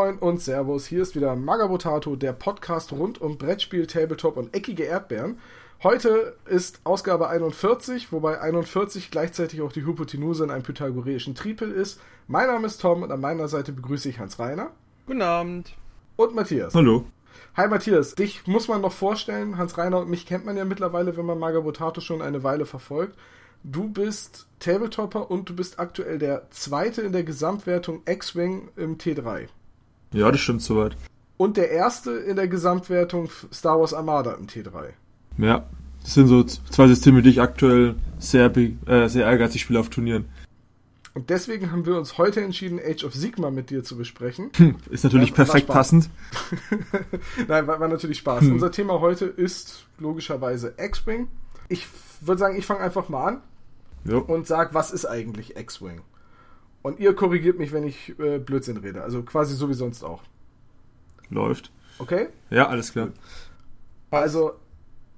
Moin und Servus, hier ist wieder Magabotato, der Podcast rund um Brettspiel, Tabletop und eckige Erdbeeren. Heute ist Ausgabe 41, wobei 41 gleichzeitig auch die Hypotenuse in einem pythagoreischen Tripel ist. Mein Name ist Tom und an meiner Seite begrüße ich Hans Reiner. Guten Abend. Und Matthias. Hallo. Hi Matthias, dich muss man noch vorstellen. Hans Reiner und mich kennt man ja mittlerweile, wenn man Magabotato schon eine Weile verfolgt. Du bist Tabletopper und du bist aktuell der zweite in der Gesamtwertung X-Wing im T3. Ja, das stimmt soweit. Und der erste in der Gesamtwertung Star Wars Armada im T3. Ja, das sind so zwei Systeme, die ich aktuell sehr, äh, sehr ehrgeizig spiele auf Turnieren. Und deswegen haben wir uns heute entschieden, Age of Sigma mit dir zu besprechen. Hm, ist natürlich ja, perfekt passend. Nein, war, war, natürlich Spaß. Hm. Unser Thema heute ist logischerweise X-Wing. Ich würde sagen, ich fange einfach mal an jo. und sage, was ist eigentlich X-Wing? Und ihr korrigiert mich, wenn ich äh, Blödsinn rede. Also quasi so wie sonst auch. Läuft. Okay? Ja, alles klar. Also,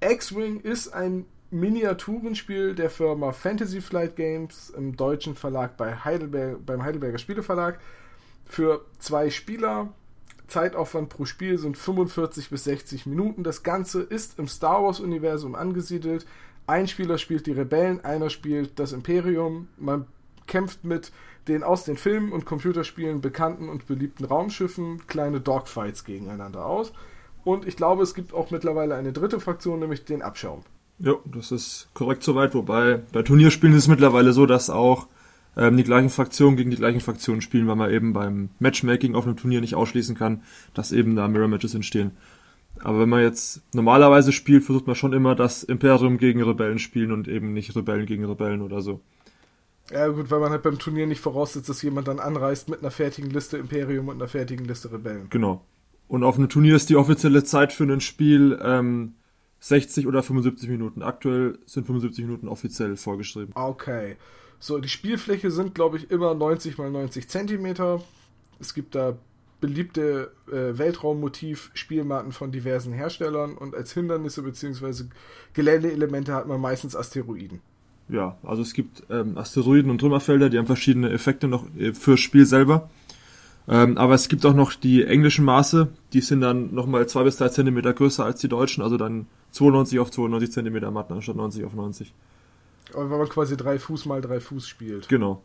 X-Wing ist ein Miniaturenspiel der Firma Fantasy Flight Games im deutschen Verlag bei Heidelberg, beim Heidelberger Spieleverlag für zwei Spieler. Zeitaufwand pro Spiel sind 45 bis 60 Minuten. Das Ganze ist im Star Wars-Universum angesiedelt. Ein Spieler spielt die Rebellen, einer spielt das Imperium. Man kämpft mit den aus den Filmen und Computerspielen bekannten und beliebten Raumschiffen kleine Dogfights gegeneinander aus. Und ich glaube, es gibt auch mittlerweile eine dritte Fraktion, nämlich den Abschaum. Ja, das ist korrekt soweit. Wobei bei Turnierspielen ist es mittlerweile so, dass auch ähm, die gleichen Fraktionen gegen die gleichen Fraktionen spielen, weil man eben beim Matchmaking auf einem Turnier nicht ausschließen kann, dass eben da Mirror Matches entstehen. Aber wenn man jetzt normalerweise spielt, versucht man schon immer, dass Imperium gegen Rebellen spielen und eben nicht Rebellen gegen Rebellen oder so. Ja gut, weil man halt beim Turnier nicht voraussetzt, dass jemand dann anreist mit einer fertigen Liste Imperium und einer fertigen Liste Rebellen. Genau. Und auf einem Turnier ist die offizielle Zeit für ein Spiel ähm, 60 oder 75 Minuten. Aktuell sind 75 Minuten offiziell vorgeschrieben. Okay. So, die Spielfläche sind, glaube ich, immer 90 mal 90 Zentimeter. Es gibt da beliebte äh, Weltraummotiv-Spielmatten von diversen Herstellern und als Hindernisse bzw. Geländeelemente hat man meistens Asteroiden. Ja, also es gibt ähm, Asteroiden und Trümmerfelder, die haben verschiedene Effekte noch äh, fürs Spiel selber. Ähm, aber es gibt auch noch die englischen Maße, die sind dann nochmal zwei bis drei Zentimeter größer als die deutschen, also dann 92 auf 92 Zentimeter Matten anstatt 90 auf 90. Aber wenn man quasi drei Fuß mal drei Fuß spielt. Genau.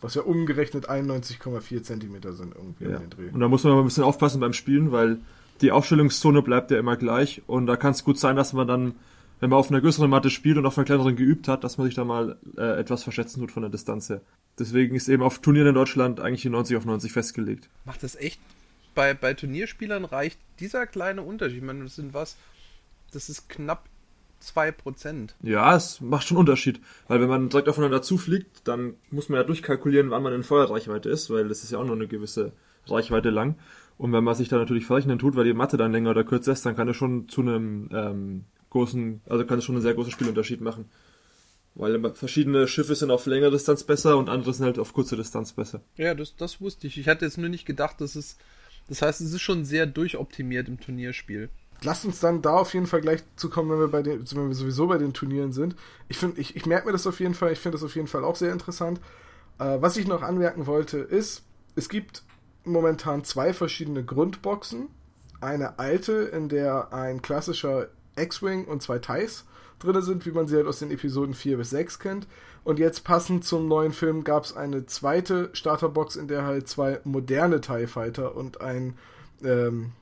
Was ja umgerechnet 91,4 Zentimeter sind irgendwie ja. den Dreh. Und da muss man mal ein bisschen aufpassen beim Spielen, weil die Aufstellungszone bleibt ja immer gleich und da kann es gut sein, dass man dann, wenn man auf einer größeren Matte spielt und auf einer kleineren geübt hat, dass man sich da mal äh, etwas verschätzen tut von der Distanz her. Deswegen ist eben auf Turnieren in Deutschland eigentlich die 90 auf 90 festgelegt. Macht das echt? Bei, bei Turnierspielern reicht dieser kleine Unterschied. Ich meine, das sind was, das ist knapp 2%. Ja, es macht schon Unterschied. Weil wenn man direkt aufeinander zufliegt, dann muss man ja durchkalkulieren, wann man in Feuerreichweite ist, weil das ist ja auch nur eine gewisse Reichweite lang. Und wenn man sich da natürlich verrechnen tut, weil die Matte dann länger oder kürzer ist, dann kann es schon zu einem ähm, großen, also kann es schon einen sehr großen Spielunterschied machen. Weil verschiedene Schiffe sind auf längere Distanz besser und andere sind halt auf kurze Distanz besser. Ja, das, das wusste ich. Ich hatte jetzt nur nicht gedacht, dass es. Das heißt, es ist schon sehr durchoptimiert im Turnierspiel lasst uns dann da auf jeden Fall gleich zu kommen, wenn wir bei den, wenn wir sowieso bei den Turnieren sind. Ich finde, ich, ich merke mir das auf jeden Fall, ich finde das auf jeden Fall auch sehr interessant. Äh, was ich noch anmerken wollte, ist, es gibt momentan zwei verschiedene Grundboxen. Eine alte, in der ein klassischer X-Wing und zwei TIEs drin sind, wie man sie halt aus den Episoden 4 bis 6 kennt. Und jetzt passend zum neuen Film gab es eine zweite Starterbox, in der halt zwei moderne TIE Fighter und ein ähm,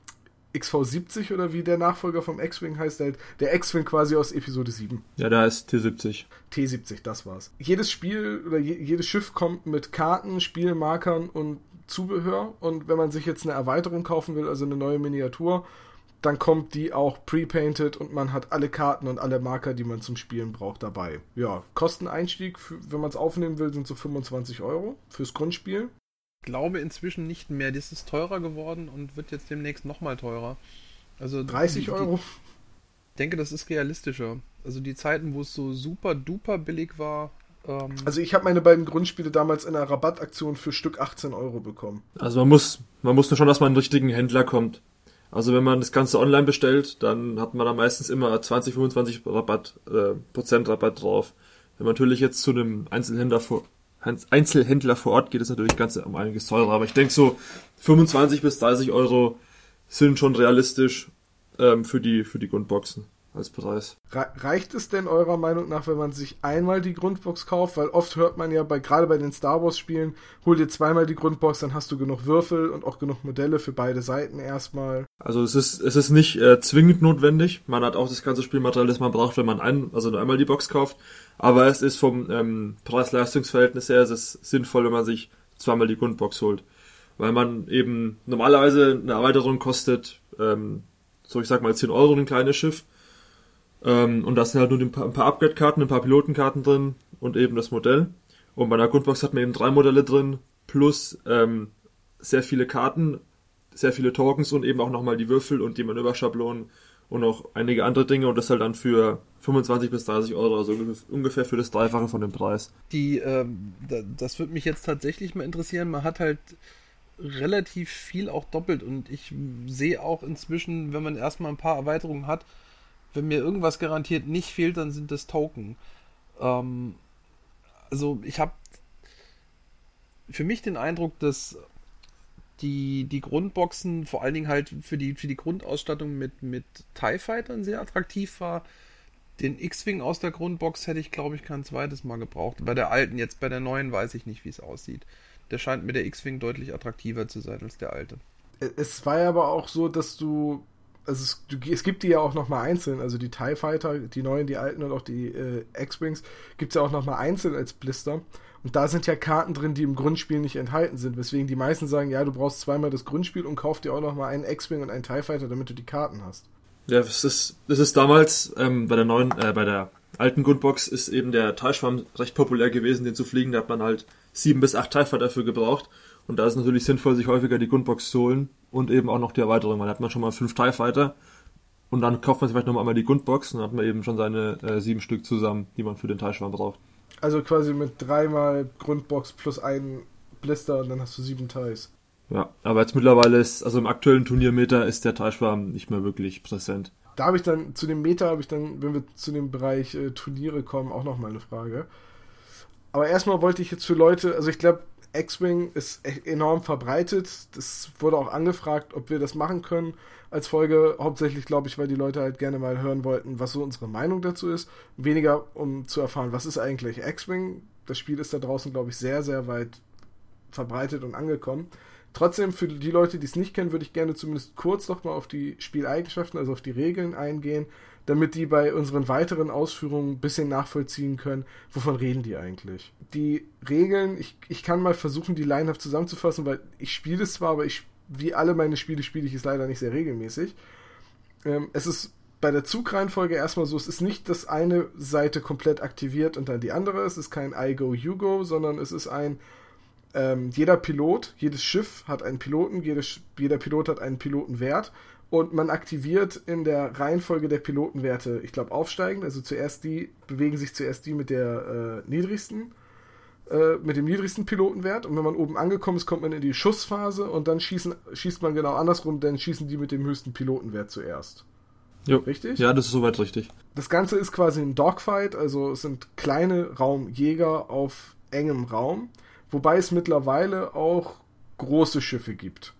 XV70 oder wie der Nachfolger vom X-Wing heißt, halt der X-Wing quasi aus Episode 7. Ja, da ist T70. T70, das war's. Jedes Spiel oder je, jedes Schiff kommt mit Karten, Spielmarkern und Zubehör und wenn man sich jetzt eine Erweiterung kaufen will, also eine neue Miniatur, dann kommt die auch pre-painted und man hat alle Karten und alle Marker, die man zum Spielen braucht, dabei. Ja, Kosteneinstieg, für, wenn man es aufnehmen will, sind so 25 Euro fürs Grundspiel glaube inzwischen nicht mehr. Das ist teurer geworden und wird jetzt demnächst nochmal teurer. Also 30 die, Euro? Ich denke, das ist realistischer. Also die Zeiten, wo es so super duper billig war. Ähm also ich habe meine beiden Grundspiele damals in einer Rabattaktion für Stück 18 Euro bekommen. Also man muss, man muss nur schon, dass man einen richtigen Händler kommt. Also wenn man das Ganze online bestellt, dann hat man da meistens immer 20, 25 Rabatt, äh, Prozent Rabatt drauf. Wenn man natürlich jetzt zu einem Einzelhändler vor, Einzelhändler vor Ort geht es natürlich ganz um einiges teurer. Aber ich denke so 25 bis 30 Euro sind schon realistisch ähm, für die für die Grundboxen als Preis. Reicht es denn eurer Meinung nach, wenn man sich einmal die Grundbox kauft? Weil oft hört man ja bei gerade bei den Star Wars Spielen, hol dir zweimal die Grundbox, dann hast du genug Würfel und auch genug Modelle für beide Seiten erstmal. Also es ist es ist nicht äh, zwingend notwendig. Man hat auch das ganze Spielmaterial, das man braucht, wenn man ein, also nur einmal die Box kauft. Aber es ist vom ähm, Preis-Leistungs-Verhältnis her es ist sinnvoll, wenn man sich zweimal die Grundbox holt, weil man eben normalerweise eine Erweiterung kostet ähm, so ich sag mal 10 Euro ein kleines Schiff ähm, und da sind halt nur ein paar, paar Upgrade-Karten, ein paar Pilotenkarten drin und eben das Modell. Und bei der Grundbox hat man eben drei Modelle drin, plus ähm, sehr viele Karten, sehr viele Tokens und eben auch nochmal die Würfel und die Manöverschablonen und noch einige andere Dinge und das halt dann für 25 bis 30 Euro, also ungefähr für das Dreifache von dem Preis. Die, ähm, das würde mich jetzt tatsächlich mal interessieren. Man hat halt relativ viel auch doppelt und ich sehe auch inzwischen, wenn man erstmal ein paar Erweiterungen hat, wenn mir irgendwas garantiert nicht fehlt, dann sind das Token. Ähm, also ich habe für mich den Eindruck, dass die, die Grundboxen vor allen Dingen halt für die, für die Grundausstattung mit, mit TIE Fightern sehr attraktiv war. Den X-Wing aus der Grundbox hätte ich, glaube ich, kein zweites Mal gebraucht. Bei der alten, jetzt bei der neuen weiß ich nicht, wie es aussieht. Der scheint mir der X-Wing deutlich attraktiver zu sein als der alte. Es war ja aber auch so, dass du also es, es, gibt die ja auch nochmal einzeln, also die TIE Fighter, die neuen, die alten und auch die äh, X-Wings, gibt es ja auch nochmal einzeln als Blister. Und da sind ja Karten drin, die im Grundspiel nicht enthalten sind, weswegen die meisten sagen, ja, du brauchst zweimal das Grundspiel und kauf dir auch nochmal einen X-Wing und einen TIE Fighter, damit du die Karten hast. Ja, das ist, das ist damals ähm, bei der neuen, äh, bei der alten Grundbox ist eben der TIE-Schwarm recht populär gewesen, den zu fliegen. Da hat man halt sieben bis acht TIE Fighter dafür gebraucht. Und da ist es natürlich sinnvoll, sich häufiger die Grundbox zu holen und eben auch noch die Erweiterung. Man hat man schon mal fünf TIE Fighter und dann kauft man sich vielleicht noch einmal die Grundbox und dann hat man eben schon seine äh, sieben Stück zusammen, die man für den Teilschwarm braucht. Also quasi mit dreimal Grundbox plus einen Blister und dann hast du sieben Teils. Ja, aber jetzt mittlerweile ist, also im aktuellen Turniermeter ist der Teilschwarm nicht mehr wirklich präsent. Da habe ich dann, zu dem Meter habe ich dann, wenn wir zu dem Bereich äh, Turniere kommen, auch noch mal eine Frage. Aber erstmal wollte ich jetzt für Leute, also ich glaube, X-Wing ist e- enorm verbreitet. Das wurde auch angefragt, ob wir das machen können als Folge. Hauptsächlich, glaube ich, weil die Leute halt gerne mal hören wollten, was so unsere Meinung dazu ist. Weniger, um zu erfahren, was ist eigentlich X-Wing. Das Spiel ist da draußen, glaube ich, sehr, sehr weit verbreitet und angekommen. Trotzdem, für die Leute, die es nicht kennen, würde ich gerne zumindest kurz nochmal auf die Spieleigenschaften, also auf die Regeln eingehen damit die bei unseren weiteren Ausführungen ein bisschen nachvollziehen können, wovon reden die eigentlich. Die Regeln, ich, ich kann mal versuchen, die Line-Up zusammenzufassen, weil ich spiele es zwar, aber ich, wie alle meine Spiele spiele ich es leider nicht sehr regelmäßig. Ähm, es ist bei der Zugreihenfolge erstmal so, es ist nicht, dass eine Seite komplett aktiviert und dann die andere. Es ist kein I go, you go, sondern es ist ein ähm, jeder Pilot, jedes Schiff hat einen Piloten, jedes, jeder Pilot hat einen Pilotenwert und man aktiviert in der Reihenfolge der Pilotenwerte, ich glaube, aufsteigend. Also zuerst die, bewegen sich zuerst die mit der äh, niedrigsten, äh, mit dem niedrigsten Pilotenwert. Und wenn man oben angekommen ist, kommt man in die Schussphase und dann schießen, schießt man genau andersrum, dann schießen die mit dem höchsten Pilotenwert zuerst. Jo. Richtig? Ja, das ist soweit richtig. Das Ganze ist quasi ein Dogfight, also es sind kleine Raumjäger auf engem Raum, wobei es mittlerweile auch große Schiffe gibt.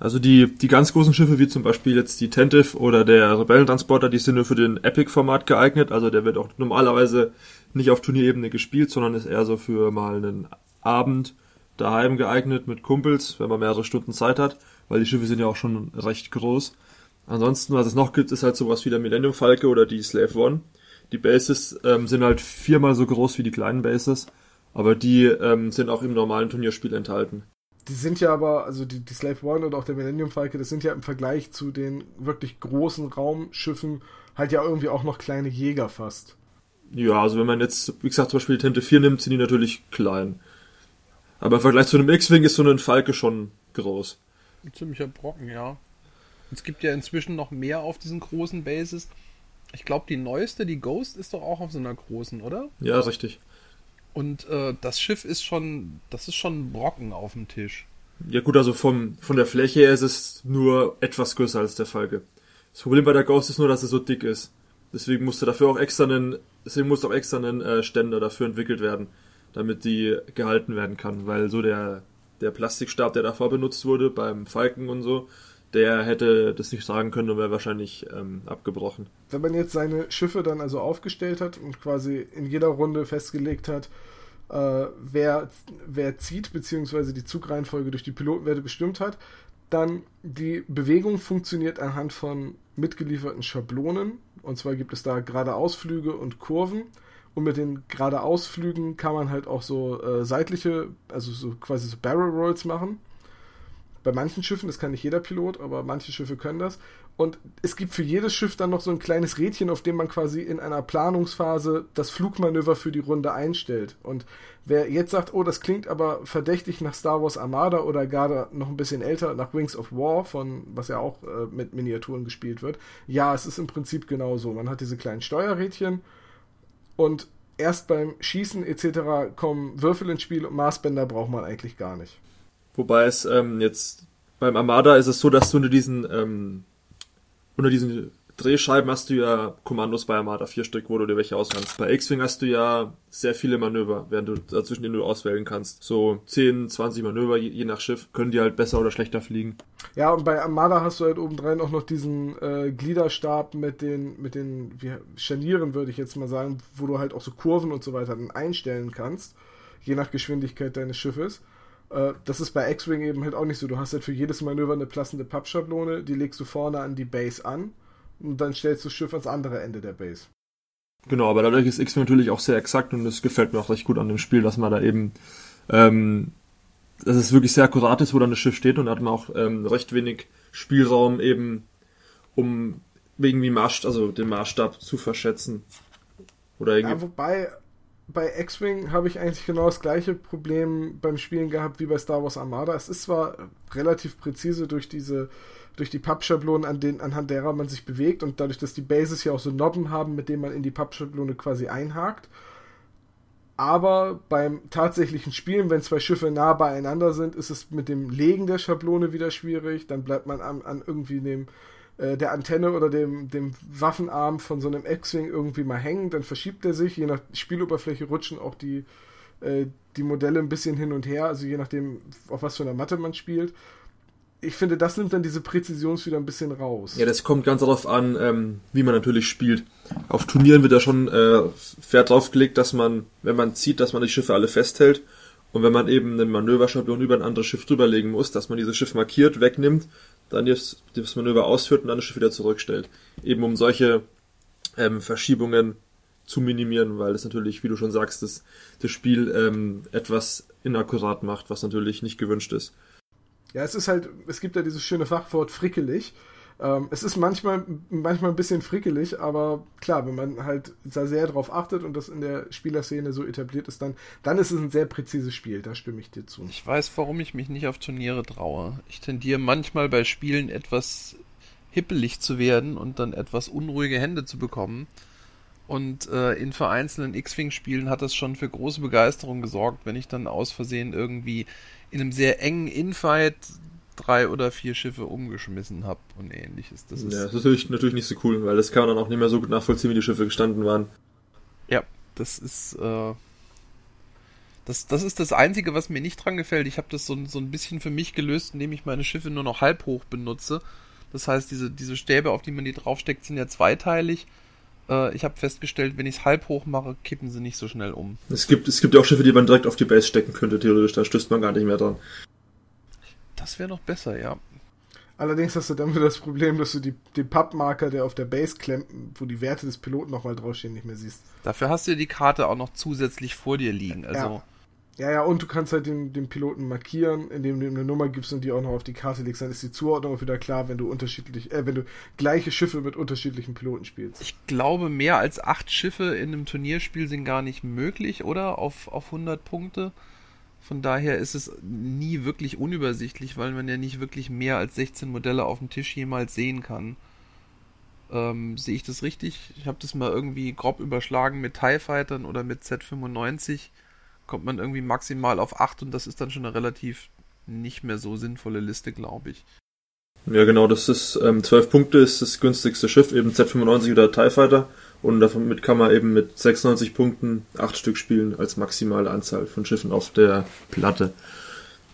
Also die, die ganz großen Schiffe, wie zum Beispiel jetzt die Tentive oder der Rebellentransporter, die sind nur für den Epic-Format geeignet. Also der wird auch normalerweise nicht auf Turnierebene gespielt, sondern ist eher so für mal einen Abend daheim geeignet mit Kumpels, wenn man mehrere Stunden Zeit hat, weil die Schiffe sind ja auch schon recht groß. Ansonsten, was es noch gibt, ist halt sowas wie der Millennium Falke oder die Slave One. Die Bases ähm, sind halt viermal so groß wie die kleinen Bases, aber die ähm, sind auch im normalen Turnierspiel enthalten. Die sind ja aber, also die, die Slave One und auch der Millennium Falke, das sind ja im Vergleich zu den wirklich großen Raumschiffen halt ja irgendwie auch noch kleine Jäger fast. Ja, also wenn man jetzt, wie gesagt, zum Beispiel die Tente 4 nimmt, sind die natürlich klein. Aber im Vergleich zu einem X-Wing ist so ein Falke schon groß. Ein ziemlicher Brocken, ja. Es gibt ja inzwischen noch mehr auf diesen großen Bases. Ich glaube, die neueste, die Ghost, ist doch auch auf so einer großen, oder? Ja, richtig. Und äh, das Schiff ist schon, das ist schon ein Brocken auf dem Tisch. Ja gut, also vom, von der Fläche her ist es nur etwas größer als der Falke. Das Problem bei der Ghost ist nur, dass es so dick ist. Deswegen musste dafür auch extra einen, deswegen musste auch extra ein äh, Ständer dafür entwickelt werden, damit die gehalten werden kann, weil so der, der Plastikstab, der davor benutzt wurde beim Falken und so, der hätte das nicht tragen können und wäre wahrscheinlich ähm, abgebrochen. Wenn man jetzt seine Schiffe dann also aufgestellt hat und quasi in jeder Runde festgelegt hat, äh, wer, wer zieht, beziehungsweise die Zugreihenfolge durch die Pilotenwerte bestimmt hat, dann die Bewegung funktioniert anhand von mitgelieferten Schablonen. Und zwar gibt es da geradeausflüge und Kurven. Und mit den geradeausflügen kann man halt auch so äh, seitliche, also so quasi so Barrel Rolls machen bei manchen Schiffen, das kann nicht jeder Pilot, aber manche Schiffe können das. Und es gibt für jedes Schiff dann noch so ein kleines Rädchen, auf dem man quasi in einer Planungsphase das Flugmanöver für die Runde einstellt. Und wer jetzt sagt, oh, das klingt aber verdächtig nach Star Wars Armada oder gar noch ein bisschen älter nach Wings of War, von was ja auch äh, mit Miniaturen gespielt wird, ja, es ist im Prinzip genauso. Man hat diese kleinen Steuerrädchen und erst beim Schießen etc. kommen Würfel ins Spiel und Maßbänder braucht man eigentlich gar nicht. Wobei es ähm, jetzt beim Armada ist es so, dass du unter diesen ähm, unter diesen Drehscheiben hast du ja Kommandos bei Armada, vier Stück, wo du dir welche auswählst. Bei X-Wing hast du ja sehr viele Manöver, während du dazwischen denen du auswählen kannst. So 10, 20 Manöver, je, je, nach Schiff, können die halt besser oder schlechter fliegen. Ja, und bei Armada hast du halt obendrein auch noch diesen äh, Gliederstab mit den, mit den wie, Scharnieren, würde ich jetzt mal sagen, wo du halt auch so Kurven und so weiter einstellen kannst, je nach Geschwindigkeit deines Schiffes. Äh, das ist bei X-Wing eben halt auch nicht so. Du hast halt für jedes Manöver eine passende Pappschablone, die legst du vorne an die Base an und dann stellst du das Schiff ans andere Ende der Base. Genau, aber dadurch ist X-Wing natürlich auch sehr exakt und das gefällt mir auch recht gut an dem Spiel, dass man da eben, ähm, dass es wirklich sehr akkurat ist, wo dann das Schiff steht und da hat man auch ähm, recht wenig Spielraum eben, um irgendwie Maß, also den Maßstab zu verschätzen. Oder irgendwie. Ja, wobei, bei X-Wing habe ich eigentlich genau das gleiche Problem beim Spielen gehabt wie bei Star Wars Armada. Es ist zwar relativ präzise durch diese durch die Pappschablonen, an den, anhand derer man sich bewegt und dadurch, dass die Bases ja auch so Nobben haben, mit denen man in die Pappschablone quasi einhakt. Aber beim tatsächlichen Spielen, wenn zwei Schiffe nah beieinander sind, ist es mit dem Legen der Schablone wieder schwierig. Dann bleibt man an, an irgendwie dem äh, der Antenne oder dem, dem Waffenarm von so einem X-Wing irgendwie mal hängen, dann verschiebt er sich, je nach Spieloberfläche rutschen auch die, äh, die Modelle ein bisschen hin und her, also je nachdem, auf was für einer Matte man spielt. Ich finde, das nimmt dann diese Präzision wieder ein bisschen raus. Ja, das kommt ganz darauf an, ähm, wie man natürlich spielt. Auf Turnieren wird da schon äh, Wert drauf gelegt, dass man, wenn man zieht, dass man die Schiffe alle festhält. Und wenn man eben eine Manöverschablon über ein anderes Schiff drüberlegen muss, dass man dieses Schiff markiert, wegnimmt, dann das, Manöver ausführt und dann das Schiff wieder zurückstellt. Eben um solche ähm, Verschiebungen zu minimieren, weil das natürlich, wie du schon sagst, das, das Spiel ähm, etwas inakkurat macht, was natürlich nicht gewünscht ist. Ja, es ist halt, es gibt ja dieses schöne Fachwort frickelig. Ähm, es ist manchmal, manchmal ein bisschen frickelig, aber klar, wenn man halt da sehr drauf achtet und das in der Spielerszene so etabliert ist, dann, dann ist es ein sehr präzises Spiel, da stimme ich dir zu. Ich weiß, warum ich mich nicht auf Turniere traue. Ich tendiere manchmal bei Spielen etwas hippelig zu werden und dann etwas unruhige Hände zu bekommen. Und äh, in vereinzelten X-Wing-Spielen hat das schon für große Begeisterung gesorgt, wenn ich dann aus Versehen irgendwie in einem sehr engen Infight drei oder vier Schiffe umgeschmissen habe und ähnliches. Das ist, ja, das ist natürlich, natürlich nicht so cool, weil das kann man dann auch nicht mehr so gut nachvollziehen, wie die Schiffe gestanden waren. Ja, das ist äh, das, das ist das Einzige, was mir nicht dran gefällt. Ich habe das so, so ein bisschen für mich gelöst, indem ich meine Schiffe nur noch halb hoch benutze. Das heißt, diese, diese Stäbe, auf die man die draufsteckt, sind ja zweiteilig. Äh, ich habe festgestellt, wenn ich es halb hoch mache, kippen sie nicht so schnell um. Es gibt, es gibt ja auch Schiffe, die man direkt auf die Base stecken könnte, theoretisch. Da stößt man gar nicht mehr dran. Das wäre noch besser, ja. Allerdings hast du dann wieder das Problem, dass du die, den Pappmarker, der auf der Base klemmt, wo die Werte des Piloten nochmal draufstehen, nicht mehr siehst. Dafür hast du die Karte auch noch zusätzlich vor dir liegen. Also ja. Ja, ja, und du kannst halt den, den Piloten markieren, indem du ihm eine Nummer gibst und die auch noch auf die Karte legst. Dann ist die Zuordnung auch wieder klar, wenn du unterschiedlich, äh, wenn du gleiche Schiffe mit unterschiedlichen Piloten spielst. Ich glaube, mehr als acht Schiffe in einem Turnierspiel sind gar nicht möglich, oder? Auf, auf 100 Punkte. Von daher ist es nie wirklich unübersichtlich, weil man ja nicht wirklich mehr als 16 Modelle auf dem Tisch jemals sehen kann. Ähm, sehe ich das richtig? Ich habe das mal irgendwie grob überschlagen mit TIE Fightern oder mit Z95. Kommt man irgendwie maximal auf 8 und das ist dann schon eine relativ nicht mehr so sinnvolle Liste, glaube ich. Ja, genau, das ist ähm, 12 Punkte ist das günstigste Schiff, eben Z95 oder TIE Fighter. Und damit kann man eben mit 96 Punkten acht Stück spielen als maximale Anzahl von Schiffen auf der Platte.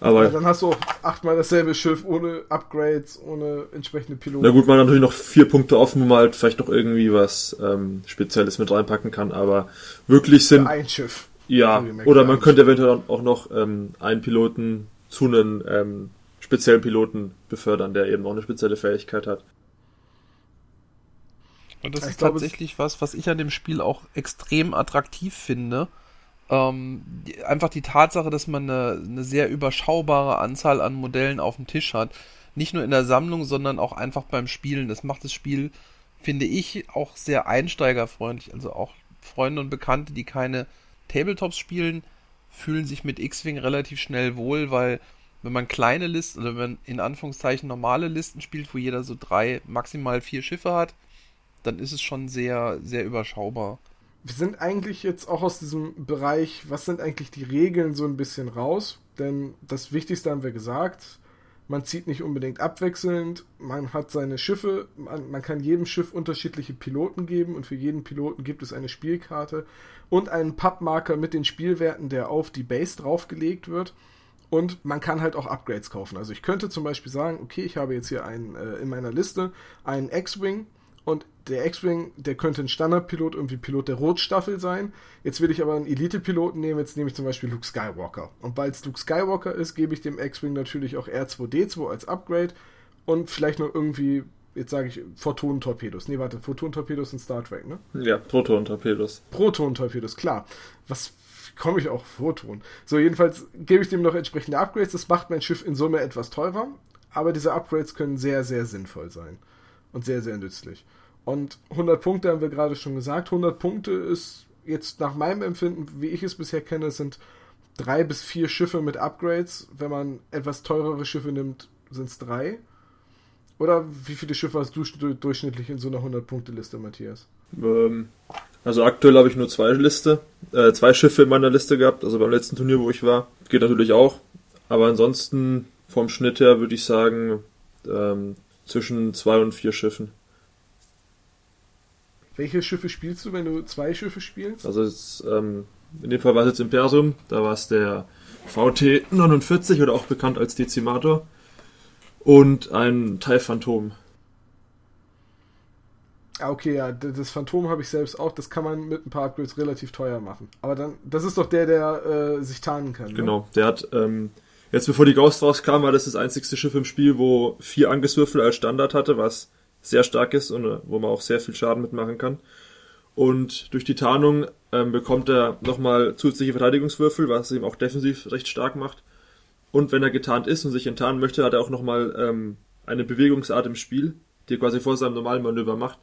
Aber ja, dann hast du auch achtmal dasselbe Schiff ohne Upgrades, ohne entsprechende Piloten. Na gut, man hat natürlich noch vier Punkte offen, wo man halt vielleicht noch irgendwie was ähm, Spezielles mit reinpacken kann, aber wirklich sind. ein Schiff. Ja, oder man könnte eventuell auch noch ähm, einen Piloten zu einem ähm, speziellen Piloten befördern, der eben auch eine spezielle Fähigkeit hat. Und das ich ist glaube, tatsächlich was, was ich an dem Spiel auch extrem attraktiv finde. Ähm, die, einfach die Tatsache, dass man eine, eine, sehr überschaubare Anzahl an Modellen auf dem Tisch hat. Nicht nur in der Sammlung, sondern auch einfach beim Spielen. Das macht das Spiel, finde ich, auch sehr einsteigerfreundlich. Also auch Freunde und Bekannte, die keine Tabletops spielen, fühlen sich mit X-Wing relativ schnell wohl, weil wenn man kleine Listen oder wenn man in Anführungszeichen normale Listen spielt, wo jeder so drei, maximal vier Schiffe hat, dann ist es schon sehr, sehr überschaubar. Wir sind eigentlich jetzt auch aus diesem Bereich, was sind eigentlich die Regeln, so ein bisschen raus. Denn das Wichtigste haben wir gesagt. Man zieht nicht unbedingt abwechselnd, man hat seine Schiffe, man, man, kann jedem Schiff unterschiedliche Piloten geben und für jeden Piloten gibt es eine Spielkarte und einen Pappmarker mit den Spielwerten, der auf die Base draufgelegt wird. Und man kann halt auch Upgrades kaufen. Also ich könnte zum Beispiel sagen, okay, ich habe jetzt hier einen, äh, in meiner Liste einen X-Wing und der X-Wing, der könnte ein Standardpilot, irgendwie Pilot der Rotstaffel sein. Jetzt will ich aber einen Elite-Piloten nehmen, jetzt nehme ich zum Beispiel Luke Skywalker. Und weil es Luke Skywalker ist, gebe ich dem X-Wing natürlich auch R2D2 als Upgrade und vielleicht noch irgendwie, jetzt sage ich, Photon-Torpedos. Nee, warte, Photon-Torpedos in Star Trek, ne? Ja, Proton-Torpedos. Proton-Torpedos, klar. Was komme ich auch Photon? So, jedenfalls gebe ich dem noch entsprechende Upgrades. Das macht mein Schiff in Summe etwas teurer, aber diese Upgrades können sehr, sehr sinnvoll sein und sehr, sehr nützlich. Und 100 Punkte haben wir gerade schon gesagt. 100 Punkte ist jetzt nach meinem Empfinden, wie ich es bisher kenne, sind drei bis vier Schiffe mit Upgrades. Wenn man etwas teurere Schiffe nimmt, sind es drei. Oder wie viele Schiffe hast du durchschnittlich in so einer 100-Punkte-Liste, Matthias? Ähm, also aktuell habe ich nur zwei Liste, äh, zwei Schiffe in meiner Liste gehabt. Also beim letzten Turnier, wo ich war, geht natürlich auch. Aber ansonsten vom Schnitt her würde ich sagen ähm, zwischen zwei und vier Schiffen. Welche Schiffe spielst du, wenn du zwei Schiffe spielst? Also jetzt, ähm, in dem Fall war es jetzt Imperium, da war es der VT 49 oder auch bekannt als Dezimator und ein TIE Phantom. Ah, okay, ja, das Phantom habe ich selbst auch. Das kann man mit ein paar Upgrades relativ teuer machen. Aber dann, das ist doch der, der äh, sich tarnen kann. Ne? Genau, der hat, ähm, jetzt bevor die Ghost rauskam, war das das einzigste Schiff im Spiel, wo vier Angriffswürfel als Standard hatte, was sehr stark ist und äh, wo man auch sehr viel Schaden mitmachen kann. Und durch die Tarnung ähm, bekommt er nochmal zusätzliche Verteidigungswürfel, was ihm auch defensiv recht stark macht. Und wenn er getarnt ist und sich enttarnen möchte, hat er auch nochmal ähm, eine Bewegungsart im Spiel, die er quasi vor seinem normalen Manöver macht,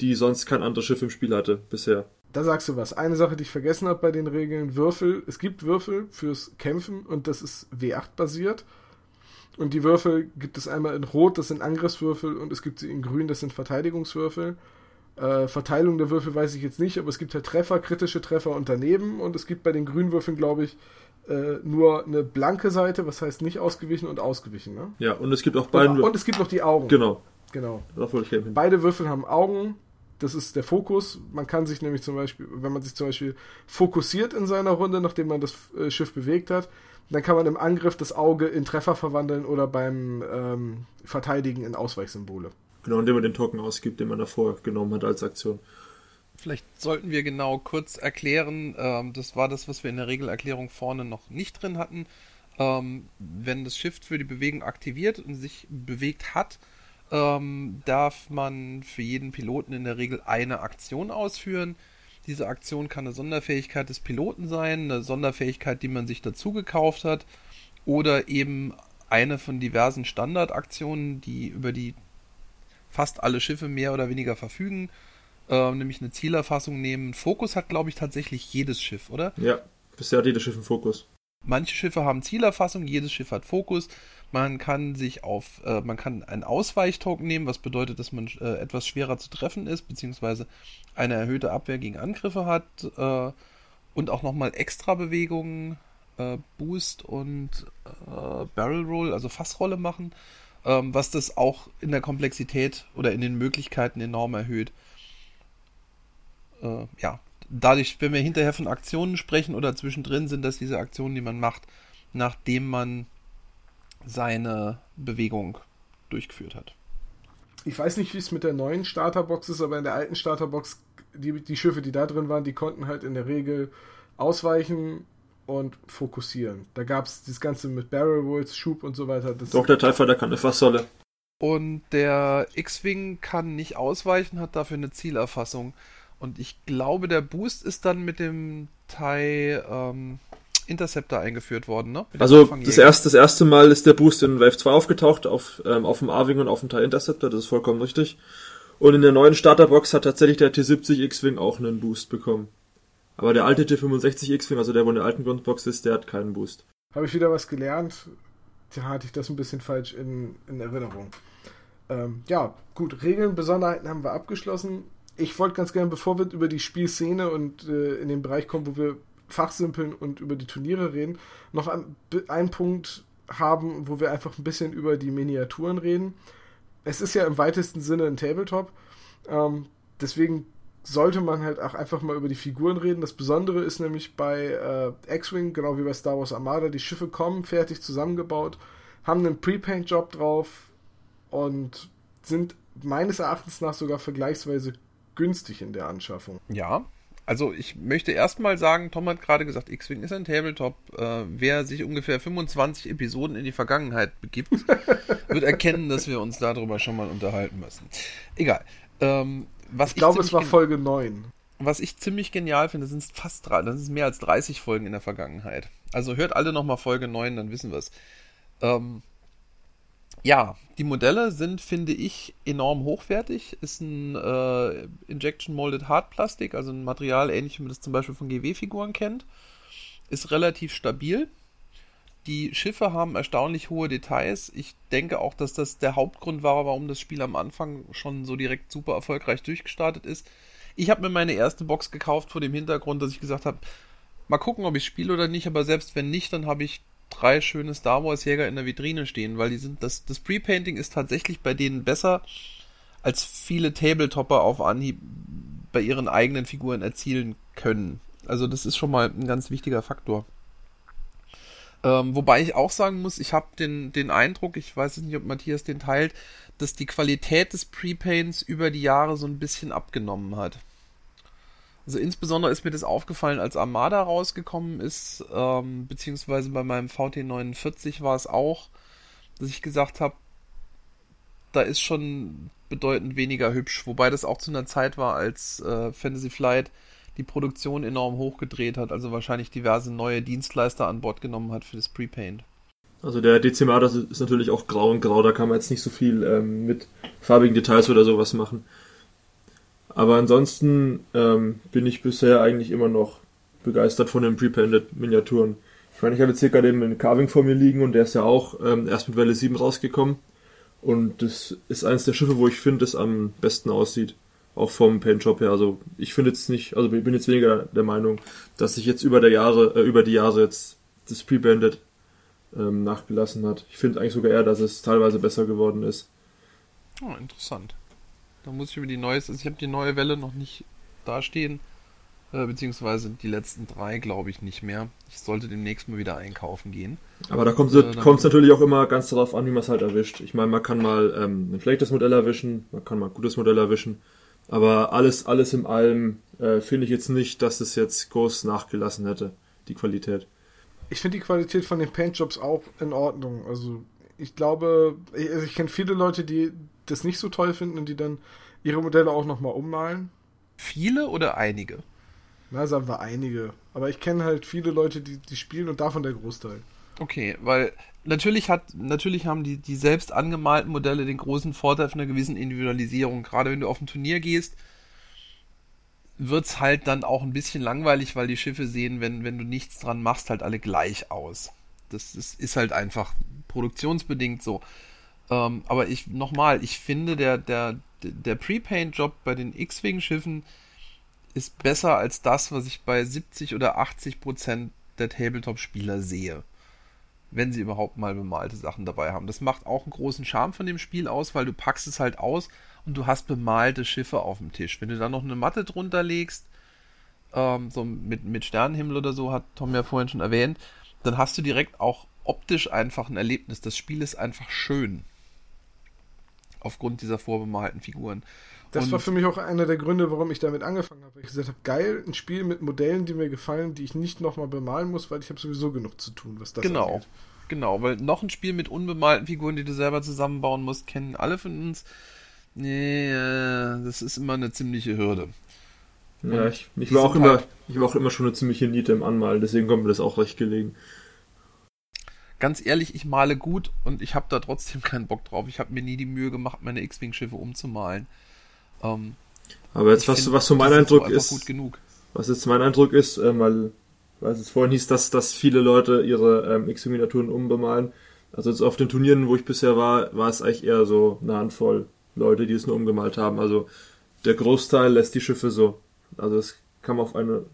die sonst kein anderes Schiff im Spiel hatte bisher. Da sagst du was. Eine Sache, die ich vergessen habe bei den Regeln, Würfel. Es gibt Würfel fürs Kämpfen und das ist W8 basiert. Und die Würfel gibt es einmal in Rot, das sind Angriffswürfel, und es gibt sie in Grün, das sind Verteidigungswürfel. Äh, Verteilung der Würfel weiß ich jetzt nicht, aber es gibt halt Treffer, kritische Treffer und daneben. Und es gibt bei den Grünwürfeln, glaube ich, äh, nur eine blanke Seite, was heißt nicht ausgewichen und ausgewichen. Ne? Ja, und es gibt auch beide. Und, und es gibt noch die Augen. Genau. Genau. Ich Beide Würfel haben Augen. Das ist der Fokus. Man kann sich nämlich zum Beispiel, wenn man sich zum Beispiel fokussiert in seiner Runde, nachdem man das äh, Schiff bewegt hat, dann kann man im Angriff das Auge in Treffer verwandeln oder beim ähm, Verteidigen in Ausweichsymbole. Genau, indem man den Token ausgibt, den man davor genommen hat als Aktion. Vielleicht sollten wir genau kurz erklären, ähm, das war das, was wir in der Regelerklärung vorne noch nicht drin hatten. Ähm, wenn das Shift für die Bewegung aktiviert und sich bewegt hat, ähm, darf man für jeden Piloten in der Regel eine Aktion ausführen. Diese Aktion kann eine Sonderfähigkeit des Piloten sein, eine Sonderfähigkeit, die man sich dazu gekauft hat, oder eben eine von diversen Standardaktionen, die über die fast alle Schiffe mehr oder weniger verfügen, äh, nämlich eine Zielerfassung nehmen. Fokus hat, glaube ich, tatsächlich jedes Schiff, oder? Ja, bisher hat jedes Schiff einen Fokus. Manche Schiffe haben Zielerfassung, jedes Schiff hat Fokus. Man kann sich auf, äh, man kann einen Ausweichtoken nehmen, was bedeutet, dass man äh, etwas schwerer zu treffen ist, beziehungsweise eine erhöhte Abwehr gegen Angriffe hat äh, und auch nochmal extra Bewegungen, äh, Boost und äh, Barrel Roll, also Fassrolle machen, ähm, was das auch in der Komplexität oder in den Möglichkeiten enorm erhöht. äh, ja, dadurch, wenn wir hinterher von Aktionen sprechen oder zwischendrin, sind das diese Aktionen, die man macht, nachdem man seine Bewegung durchgeführt hat. Ich weiß nicht, wie es mit der neuen Starterbox ist, aber in der alten Starterbox, die, die Schiffe, die da drin waren, die konnten halt in der Regel ausweichen und fokussieren. Da gab es das Ganze mit Barrel Rolls, Schub und so weiter. Das Doch, der TIE Fighter kann eine Fassrolle. Und der X-Wing kann nicht ausweichen, hat dafür eine Zielerfassung. Und ich glaube, der Boost ist dann mit dem TIE ähm, Interceptor eingeführt worden, ne? Also das erste, das erste Mal ist der Boost in Wave 2 aufgetaucht, auf, ähm, auf dem A-Wing und auf dem TIE Interceptor, das ist vollkommen richtig. Und in der neuen Starterbox hat tatsächlich der T70 X-Wing auch einen Boost bekommen. Aber der alte T65 X-Wing, also der, wo in der alten Grundbox ist, der hat keinen Boost. Habe ich wieder was gelernt? Da hatte ich das ein bisschen falsch in, in Erinnerung. Ähm, ja, gut, Regeln, Besonderheiten haben wir abgeschlossen ich wollte ganz gerne, bevor wir über die Spielszene und äh, in den Bereich kommen, wo wir fachsimpeln und über die Turniere reden, noch ein, einen Punkt haben, wo wir einfach ein bisschen über die Miniaturen reden. Es ist ja im weitesten Sinne ein Tabletop. Ähm, deswegen sollte man halt auch einfach mal über die Figuren reden. Das Besondere ist nämlich bei äh, X-Wing, genau wie bei Star Wars Armada, die Schiffe kommen fertig zusammengebaut, haben einen Pre-Paint-Job drauf und sind meines Erachtens nach sogar vergleichsweise günstig in der Anschaffung. Ja, also ich möchte erstmal sagen, Tom hat gerade gesagt, X-Wing ist ein Tabletop. Äh, wer sich ungefähr 25 Episoden in die Vergangenheit begibt, wird erkennen, dass wir uns darüber schon mal unterhalten müssen. Egal. Ähm, was ich, ich glaube, es war Folge 9. Was ich ziemlich genial finde, sind fast drei, das ist mehr als 30 Folgen in der Vergangenheit. Also hört alle nochmal Folge 9, dann wissen wir es. Ähm, ja, die Modelle sind, finde ich, enorm hochwertig. Ist ein äh, Injection Molded Hartplastik, also ein Material ähnlich wie man das zum Beispiel von GW-Figuren kennt. Ist relativ stabil. Die Schiffe haben erstaunlich hohe Details. Ich denke auch, dass das der Hauptgrund war, warum das Spiel am Anfang schon so direkt super erfolgreich durchgestartet ist. Ich habe mir meine erste Box gekauft vor dem Hintergrund, dass ich gesagt habe, mal gucken, ob ich spiele oder nicht, aber selbst wenn nicht, dann habe ich drei schöne Star Wars Jäger in der Vitrine stehen, weil die sind, das, das Pre-Painting ist tatsächlich bei denen besser, als viele Tabletopper auf Anhieb bei ihren eigenen Figuren erzielen können. Also das ist schon mal ein ganz wichtiger Faktor. Ähm, wobei ich auch sagen muss, ich habe den, den Eindruck, ich weiß nicht, ob Matthias den teilt, dass die Qualität des Pre-Paints über die Jahre so ein bisschen abgenommen hat. Also insbesondere ist mir das aufgefallen, als Armada rausgekommen ist, ähm, beziehungsweise bei meinem VT49 war es auch, dass ich gesagt habe, da ist schon bedeutend weniger hübsch, wobei das auch zu einer Zeit war, als äh, Fantasy Flight die Produktion enorm hochgedreht hat, also wahrscheinlich diverse neue Dienstleister an Bord genommen hat für das Prepaint. Also der Dezimator ist natürlich auch grau und grau, da kann man jetzt nicht so viel ähm, mit farbigen Details oder sowas machen. Aber ansonsten ähm, bin ich bisher eigentlich immer noch begeistert von den Prepainted Miniaturen. Ich meine, ich habe jetzt hier gerade einen Carving vor mir liegen und der ist ja auch ähm, erst mit Welle 7 rausgekommen. Und das ist eines der Schiffe, wo ich finde, es am besten aussieht. Auch vom Paint Shop her. Also ich finde jetzt nicht, also ich bin jetzt weniger der Meinung, dass sich jetzt über der Jahre, äh, über die Jahre jetzt das Pre-Banded ähm, nachgelassen hat. Ich finde eigentlich sogar eher, dass es teilweise besser geworden ist. Oh, interessant. Da muss ich über die neueste, also ich habe die neue Welle noch nicht dastehen, äh, beziehungsweise die letzten drei glaube ich nicht mehr. Ich sollte demnächst mal wieder einkaufen gehen. Aber da kommt es äh, natürlich auch immer ganz darauf an, wie man es halt erwischt. Ich meine, man kann mal ähm, ein schlechtes Modell erwischen, man kann mal ein gutes Modell erwischen, aber alles, alles im allem äh, finde ich jetzt nicht, dass es jetzt groß nachgelassen hätte, die Qualität. Ich finde die Qualität von den Paintjobs auch in Ordnung. Also ich glaube, ich, also ich kenne viele Leute, die das nicht so toll finden und die dann ihre Modelle auch nochmal ummalen. Viele oder einige? Na, sagen wir einige. Aber ich kenne halt viele Leute, die, die spielen und davon der Großteil. Okay, weil natürlich hat, natürlich haben die, die selbst angemalten Modelle den großen Vorteil von einer gewissen Individualisierung. Gerade wenn du auf ein Turnier gehst, wird es halt dann auch ein bisschen langweilig, weil die Schiffe sehen, wenn, wenn du nichts dran machst, halt alle gleich aus. Das ist, ist halt einfach produktionsbedingt so. Ähm, aber ich, nochmal, ich finde, der, der, der Pre-Paint-Job bei den X-Wing-Schiffen ist besser als das, was ich bei 70 oder 80 Prozent der Tabletop-Spieler sehe. Wenn sie überhaupt mal bemalte Sachen dabei haben. Das macht auch einen großen Charme von dem Spiel aus, weil du packst es halt aus und du hast bemalte Schiffe auf dem Tisch. Wenn du dann noch eine Matte drunter legst, ähm, so mit, mit Sternenhimmel oder so, hat Tom ja vorhin schon erwähnt, dann hast du direkt auch optisch einfach ein Erlebnis. Das Spiel ist einfach schön. Aufgrund dieser vorbemalten Figuren. Das Und- war für mich auch einer der Gründe, warum ich damit angefangen habe. Ich gesagt habe, geil, ein Spiel mit Modellen, die mir gefallen, die ich nicht nochmal bemalen muss, weil ich habe sowieso genug zu tun, was das genau. angeht. Genau, weil noch ein Spiel mit unbemalten Figuren, die du selber zusammenbauen musst, kennen alle von uns. Nee, äh, das ist immer eine ziemliche Hürde. Ja, ich, ich war auch immer, ich war auch immer schon eine ziemliche Niete im Anmalen, deswegen kommt mir das auch recht gelegen. Ganz ehrlich, ich male gut und ich habe da trotzdem keinen Bock drauf. Ich habe mir nie die Mühe gemacht, meine X-Wing-Schiffe umzumalen. Ähm, Aber jetzt, was, find, was so mein Eindruck ist, gut genug. was jetzt mein Eindruck ist, ähm, weil, weil es vorhin hieß, dass, dass viele Leute ihre ähm, X-Miniaturen umbemalen. Also jetzt auf den Turnieren, wo ich bisher war, war es eigentlich eher so eine Handvoll Leute, die es nur umgemalt haben. Also der Großteil lässt die Schiffe so. Also es kam auf eine.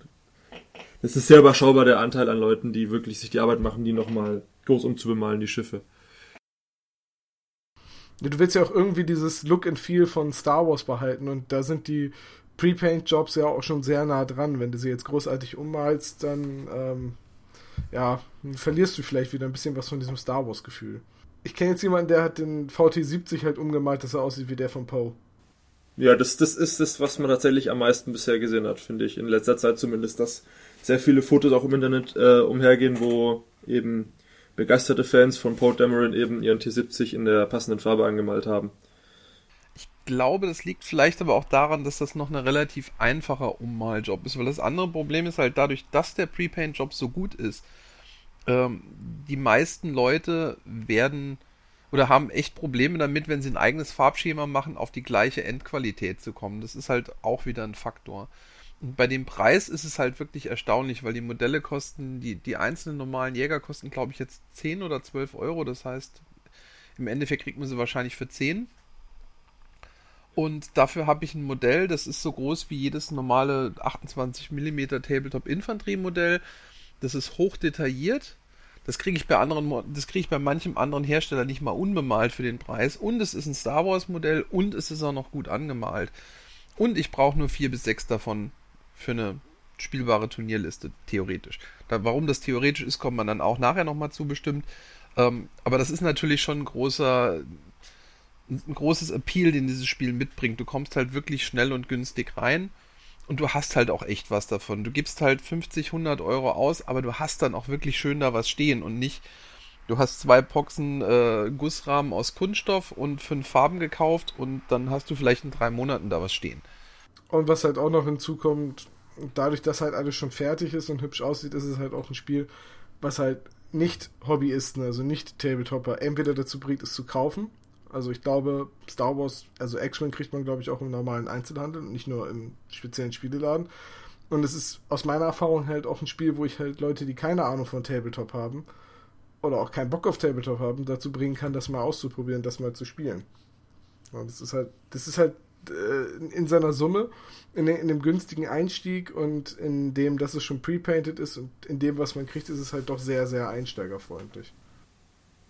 Es ist sehr überschaubar der Anteil an Leuten, die wirklich sich die Arbeit machen, die nochmal groß umzubemalen, die Schiffe. Du willst ja auch irgendwie dieses Look and Feel von Star Wars behalten und da sind die Pre-Paint-Jobs ja auch schon sehr nah dran. Wenn du sie jetzt großartig ummalst, dann ähm, ja, verlierst du vielleicht wieder ein bisschen was von diesem Star Wars-Gefühl. Ich kenne jetzt jemanden, der hat den VT70 halt umgemalt, dass er aussieht wie der von Poe. Ja, das, das ist das, was man tatsächlich am meisten bisher gesehen hat, finde ich. In letzter Zeit zumindest, dass sehr viele Fotos auch im Internet äh, umhergehen, wo eben begeisterte Fans von Poe Dameron eben ihren T70 in der passenden Farbe angemalt haben. Ich glaube, das liegt vielleicht aber auch daran, dass das noch ein relativ einfacher Ummaljob ist, weil das andere Problem ist halt dadurch, dass der Prepaint-Job so gut ist. Ähm, die meisten Leute werden oder haben echt Probleme damit, wenn sie ein eigenes Farbschema machen, auf die gleiche Endqualität zu kommen. Das ist halt auch wieder ein Faktor. Und bei dem Preis ist es halt wirklich erstaunlich, weil die Modelle kosten, die, die einzelnen normalen Jäger kosten, glaube ich, jetzt 10 oder 12 Euro. Das heißt, im Endeffekt kriegt man sie wahrscheinlich für 10. Und dafür habe ich ein Modell, das ist so groß wie jedes normale 28 mm Tabletop Infanterie Modell. Das ist hoch detailliert. Das kriege ich bei anderen, das kriege ich bei manchem anderen Hersteller nicht mal unbemalt für den Preis. Und es ist ein Star Wars Modell und es ist auch noch gut angemalt. Und ich brauche nur vier bis sechs davon für eine spielbare Turnierliste, theoretisch. Da, warum das theoretisch ist, kommt man dann auch nachher nochmal zu bestimmt. Ähm, aber das ist natürlich schon ein großer, ein großes Appeal, den dieses Spiel mitbringt. Du kommst halt wirklich schnell und günstig rein und du hast halt auch echt was davon. Du gibst halt 50, 100 Euro aus, aber du hast dann auch wirklich schön da was stehen und nicht, du hast zwei Boxen äh, Gussrahmen aus Kunststoff und fünf Farben gekauft und dann hast du vielleicht in drei Monaten da was stehen. Und was halt auch noch hinzukommt, dadurch, dass halt alles schon fertig ist und hübsch aussieht, ist es halt auch ein Spiel, was halt nicht Hobbyisten, also nicht Tabletopper, entweder dazu bringt, es zu kaufen. Also ich glaube, Star Wars, also X-Men kriegt man, glaube ich, auch im normalen Einzelhandel und nicht nur im speziellen Spieleladen. Und es ist aus meiner Erfahrung halt auch ein Spiel, wo ich halt Leute, die keine Ahnung von Tabletop haben oder auch keinen Bock auf Tabletop haben, dazu bringen kann, das mal auszuprobieren, das mal zu spielen. Und das ist halt, das ist halt äh, in seiner Summe, in, in dem günstigen Einstieg und in dem, dass es schon pre-painted ist und in dem, was man kriegt, ist es halt doch sehr, sehr einsteigerfreundlich.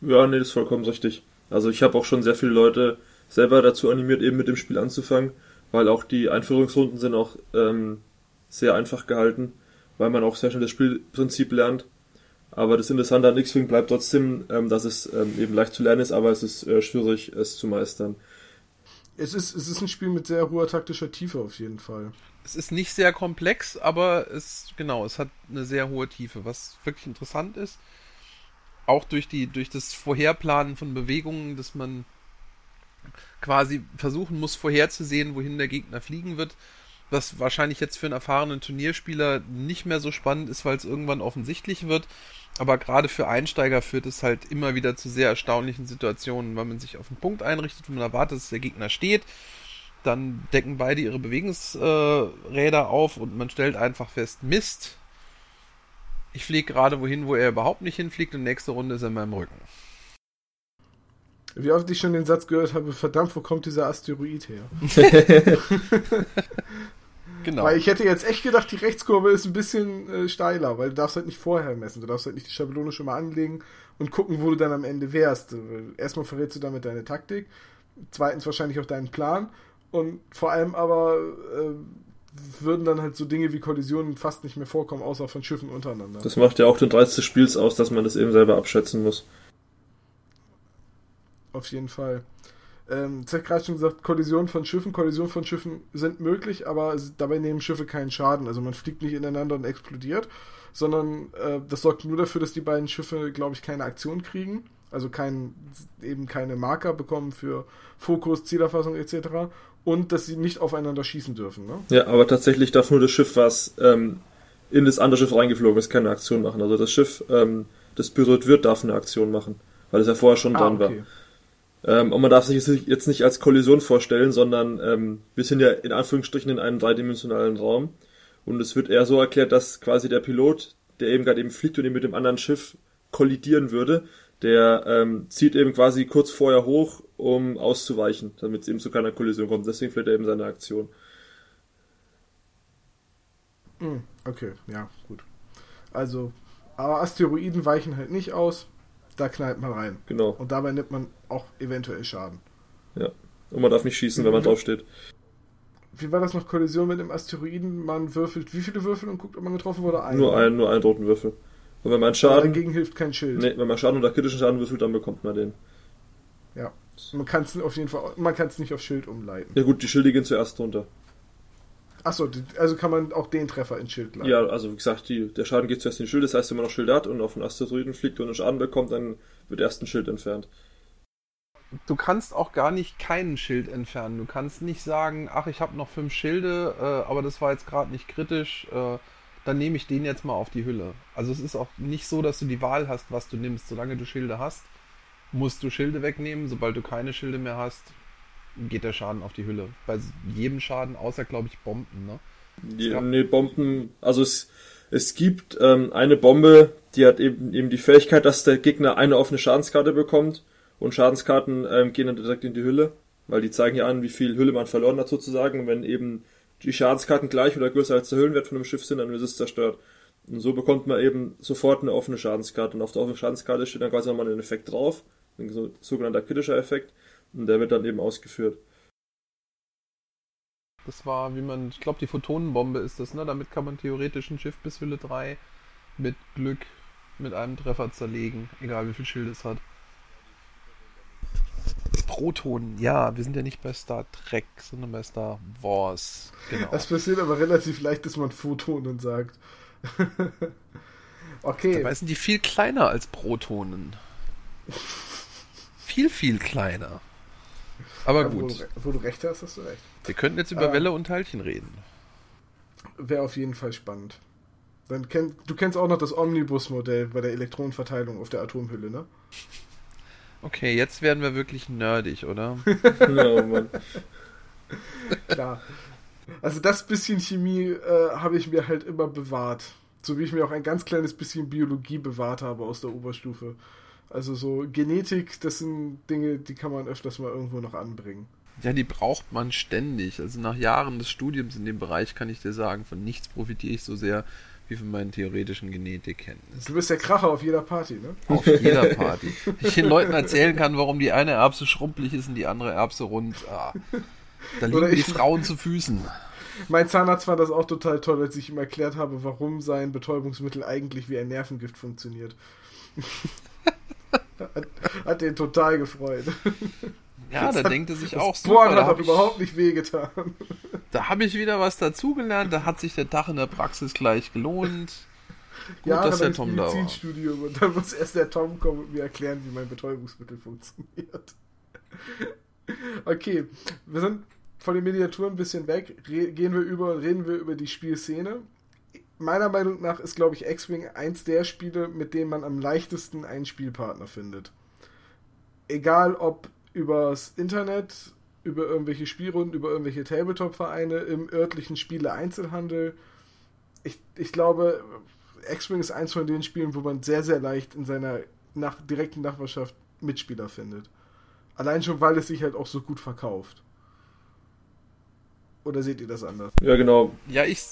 Ja, nee, das ist vollkommen richtig. Also ich habe auch schon sehr viele Leute selber dazu animiert, eben mit dem Spiel anzufangen, weil auch die Einführungsrunden sind auch ähm, sehr einfach gehalten, weil man auch sehr schnell das Spielprinzip lernt. Aber das Interessante an X-Wing bleibt trotzdem, ähm, dass es ähm, eben leicht zu lernen ist, aber es ist äh, schwierig, es zu meistern. Es ist, es ist ein Spiel mit sehr hoher taktischer Tiefe auf jeden Fall. Es ist nicht sehr komplex, aber es, genau, es hat eine sehr hohe Tiefe, was wirklich interessant ist. Auch durch die, durch das Vorherplanen von Bewegungen, dass man quasi versuchen muss, vorherzusehen, wohin der Gegner fliegen wird. Was wahrscheinlich jetzt für einen erfahrenen Turnierspieler nicht mehr so spannend ist, weil es irgendwann offensichtlich wird. Aber gerade für Einsteiger führt es halt immer wieder zu sehr erstaunlichen Situationen, weil man sich auf einen Punkt einrichtet, wo man erwartet, dass der Gegner steht. Dann decken beide ihre Bewegungsräder auf und man stellt einfach fest, Mist, ich fliege gerade wohin, wo er überhaupt nicht hinfliegt und nächste Runde ist er in meinem Rücken. Wie oft ich schon den Satz gehört habe, verdammt, wo kommt dieser Asteroid her? Genau. Weil ich hätte jetzt echt gedacht, die Rechtskurve ist ein bisschen äh, steiler, weil du darfst halt nicht vorher messen. Du darfst halt nicht die Schablone schon mal anlegen und gucken, wo du dann am Ende wärst. Erstmal verrätst du damit deine Taktik, zweitens wahrscheinlich auch deinen Plan und vor allem aber, äh, würden dann halt so Dinge wie Kollisionen fast nicht mehr vorkommen, außer von Schiffen untereinander. Das macht ja auch den Reiz des Spiels aus, dass man das eben selber abschätzen muss. Auf jeden Fall. Ähm, habe gerade schon gesagt, Kollisionen von Schiffen. Kollisionen von Schiffen sind möglich, aber dabei nehmen Schiffe keinen Schaden. Also man fliegt nicht ineinander und explodiert, sondern äh, das sorgt nur dafür, dass die beiden Schiffe, glaube ich, keine Aktion kriegen. Also kein, eben keine Marker bekommen für Fokus, Zielerfassung etc. Und dass sie nicht aufeinander schießen dürfen. Ne? Ja, aber tatsächlich darf nur das Schiff, was ähm, in das andere Schiff reingeflogen ist, keine Aktion machen. Also das Schiff, ähm, das berührt wird, darf eine Aktion machen, weil es ja vorher schon ah, dran okay. war. Ähm, und man darf sich jetzt nicht als Kollision vorstellen, sondern ähm, wir sind ja in Anführungsstrichen in einem dreidimensionalen Raum. Und es wird eher so erklärt, dass quasi der Pilot, der eben gerade eben fliegt und eben mit dem anderen Schiff kollidieren würde, der ähm, zieht eben quasi kurz vorher hoch, um auszuweichen, damit es eben zu keiner Kollision kommt. Deswegen fällt er eben seine Aktion. Hm, okay, ja, gut. Also, aber Asteroiden weichen halt nicht aus da knallt man rein. Genau. Und dabei nimmt man auch eventuell Schaden. Ja. Und man darf nicht schießen, wenn man mhm. draufsteht. Wie war das noch? Kollision mit dem Asteroiden? Man würfelt wie viele Würfel und guckt, ob man getroffen wurde? Einen. Nur einen, nur einen roten Würfel. Und wenn man Schaden. Aber dagegen hilft kein Schild. Nee, wenn man Schaden oder kritischen Schaden würfelt, dann bekommt man den. Ja. Man kann es auf jeden Fall, man kann es nicht auf Schild umleiten. Ja gut, die Schilde gehen zuerst runter. Achso, also kann man auch den Treffer ins Schild leiten. Ja, also wie gesagt, die, der Schaden geht zuerst in den Schild, das heißt, wenn man noch Schild hat und auf einen Asteroiden fliegt und einen Schaden bekommt, dann wird erst ein Schild entfernt. Du kannst auch gar nicht keinen Schild entfernen. Du kannst nicht sagen, ach, ich habe noch fünf Schilde, äh, aber das war jetzt gerade nicht kritisch, äh, dann nehme ich den jetzt mal auf die Hülle. Also es ist auch nicht so, dass du die Wahl hast, was du nimmst. Solange du Schilde hast, musst du Schilde wegnehmen. Sobald du keine Schilde mehr hast, geht der Schaden auf die Hülle. Bei jedem Schaden, außer glaube ich Bomben, ne? Ja, nee, Bomben, also es, es gibt ähm, eine Bombe, die hat eben, eben die Fähigkeit, dass der Gegner eine offene Schadenskarte bekommt und Schadenskarten ähm, gehen dann direkt in die Hülle, weil die zeigen ja an, wie viel Hülle man verloren hat sozusagen. Und wenn eben die Schadenskarten gleich oder größer als der Hüllenwert von einem Schiff sind, dann ist es zerstört. Und so bekommt man eben sofort eine offene Schadenskarte. Und auf der offenen Schadenskarte steht dann quasi nochmal ein Effekt drauf, ein sogenannter kritischer Effekt. Und der wird dann eben ausgeführt. Das war, wie man, ich glaube, die Photonenbombe ist das, ne? Damit kann man theoretisch ein Schiff bis Hülle 3 mit Glück mit einem Treffer zerlegen, egal wie viel Schild es hat. Protonen, ja, wir sind ja nicht bei Star Trek, sondern bei Star Wars. Genau. Das passiert aber relativ leicht, dass man Photonen sagt. okay. Dabei sind die viel kleiner als Protonen. viel, viel kleiner. Aber ja, gut. Wo du, wo du, recht hast, hast du recht. Wir könnten jetzt über ähm, Welle und Teilchen reden. Wäre auf jeden Fall spannend. Dann kenn, du kennst auch noch das Omnibus-Modell bei der Elektronenverteilung auf der Atomhülle, ne? Okay, jetzt werden wir wirklich nerdig, oder? ja, Mann. Klar. Also das bisschen Chemie äh, habe ich mir halt immer bewahrt. So wie ich mir auch ein ganz kleines bisschen Biologie bewahrt habe aus der Oberstufe. Also so Genetik, das sind Dinge, die kann man öfters mal irgendwo noch anbringen. Ja, die braucht man ständig. Also nach Jahren des Studiums in dem Bereich kann ich dir sagen, von nichts profitiere ich so sehr wie von meinen theoretischen Genetikkenntnissen. Du bist der Kracher auf jeder Party, ne? Auf jeder Party. ich den Leuten erzählen kann, warum die eine Erbse schrumpelig ist und die andere Erbse rund. Ah, da liegen die Frauen zu Füßen. Mein Zahnarzt fand das auch total toll, als ich ihm erklärt habe, warum sein Betäubungsmittel eigentlich wie ein Nervengift funktioniert. hat, hat den total gefreut. Ja, da denkt er sich auch so. Boah, hat doch überhaupt nicht wehgetan. Da habe ich wieder was dazugelernt, da hat sich der Tag in der Praxis gleich gelohnt. Gut, ja, dass der Tom da war. Und dann muss erst der Tom kommen und mir erklären, wie mein Betäubungsmittel funktioniert. Okay, wir sind von den Miniaturen ein bisschen weg. Re gehen wir über und reden wir über die Spielszene. Meiner Meinung nach ist, glaube ich, X-Wing eins der Spiele, mit denen man am leichtesten einen Spielpartner findet. Egal ob übers Internet, über irgendwelche Spielrunden, über irgendwelche Tabletop-Vereine, im örtlichen Spiele-Einzelhandel. Ich, ich glaube, X-Wing ist eins von den Spielen, wo man sehr, sehr leicht in seiner nach, direkten Nachbarschaft Mitspieler findet. Allein schon, weil es sich halt auch so gut verkauft. Oder seht ihr das anders? Ja, genau. Ja, ich,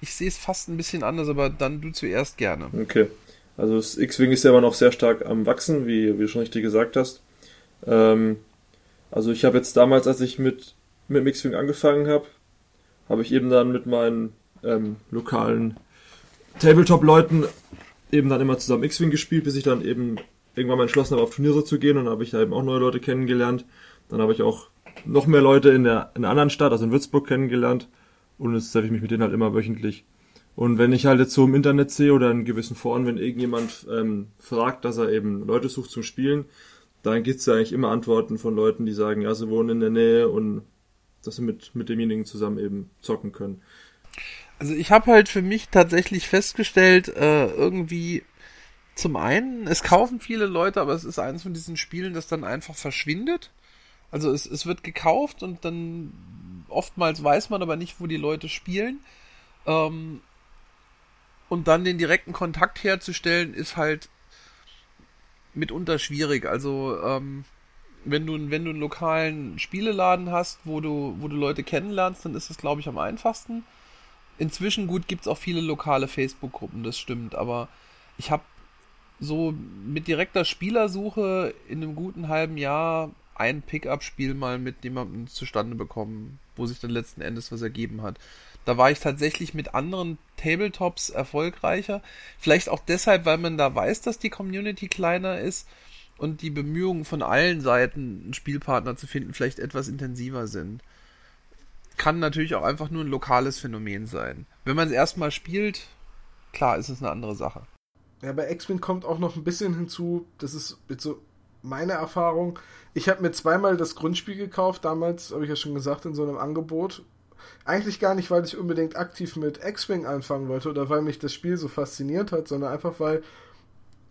ich sehe es fast ein bisschen anders, aber dann du zuerst gerne. Okay. Also das X-Wing ist ja immer noch sehr stark am Wachsen, wie, wie du schon richtig gesagt hast. Ähm, also ich habe jetzt damals, als ich mit, mit X-Wing angefangen habe, habe ich eben dann mit meinen ähm, lokalen Tabletop-Leuten eben dann immer zusammen X-Wing gespielt, bis ich dann eben irgendwann mal entschlossen habe, auf Turniere zu gehen und dann habe ich da eben auch neue Leute kennengelernt. Dann habe ich auch noch mehr Leute in der, in der anderen Stadt, also in Würzburg kennengelernt und jetzt treffe ich mich mit denen halt immer wöchentlich. Und wenn ich halt jetzt so im Internet sehe oder in gewissen Foren, wenn irgendjemand ähm, fragt, dass er eben Leute sucht zum Spielen, dann gibt's ja eigentlich immer Antworten von Leuten, die sagen, ja, sie wohnen in der Nähe und dass sie mit, mit demjenigen zusammen eben zocken können. Also ich habe halt für mich tatsächlich festgestellt, äh, irgendwie zum einen, es kaufen viele Leute, aber es ist eines von diesen Spielen, das dann einfach verschwindet. Also es, es wird gekauft und dann oftmals weiß man aber nicht, wo die Leute spielen. Ähm, und dann den direkten Kontakt herzustellen, ist halt mitunter schwierig. Also ähm, wenn du, wenn du einen lokalen Spieleladen hast, wo du, wo du Leute kennenlernst, dann ist das, glaube ich, am einfachsten. Inzwischen, gut, gibt es auch viele lokale Facebook-Gruppen, das stimmt, aber ich habe so mit direkter Spielersuche in einem guten halben Jahr ein Pickup-Spiel mal mit jemandem zustande bekommen, wo sich dann letzten Endes was ergeben hat. Da war ich tatsächlich mit anderen Tabletops erfolgreicher. Vielleicht auch deshalb, weil man da weiß, dass die Community kleiner ist und die Bemühungen von allen Seiten, einen Spielpartner zu finden, vielleicht etwas intensiver sind. Kann natürlich auch einfach nur ein lokales Phänomen sein. Wenn man es erstmal spielt, klar ist es eine andere Sache. Ja, bei X-Wing kommt auch noch ein bisschen hinzu, das ist jetzt so meine Erfahrung. Ich habe mir zweimal das Grundspiel gekauft, damals, habe ich ja schon gesagt, in so einem Angebot. Eigentlich gar nicht, weil ich unbedingt aktiv mit X-Wing anfangen wollte oder weil mich das Spiel so fasziniert hat, sondern einfach, weil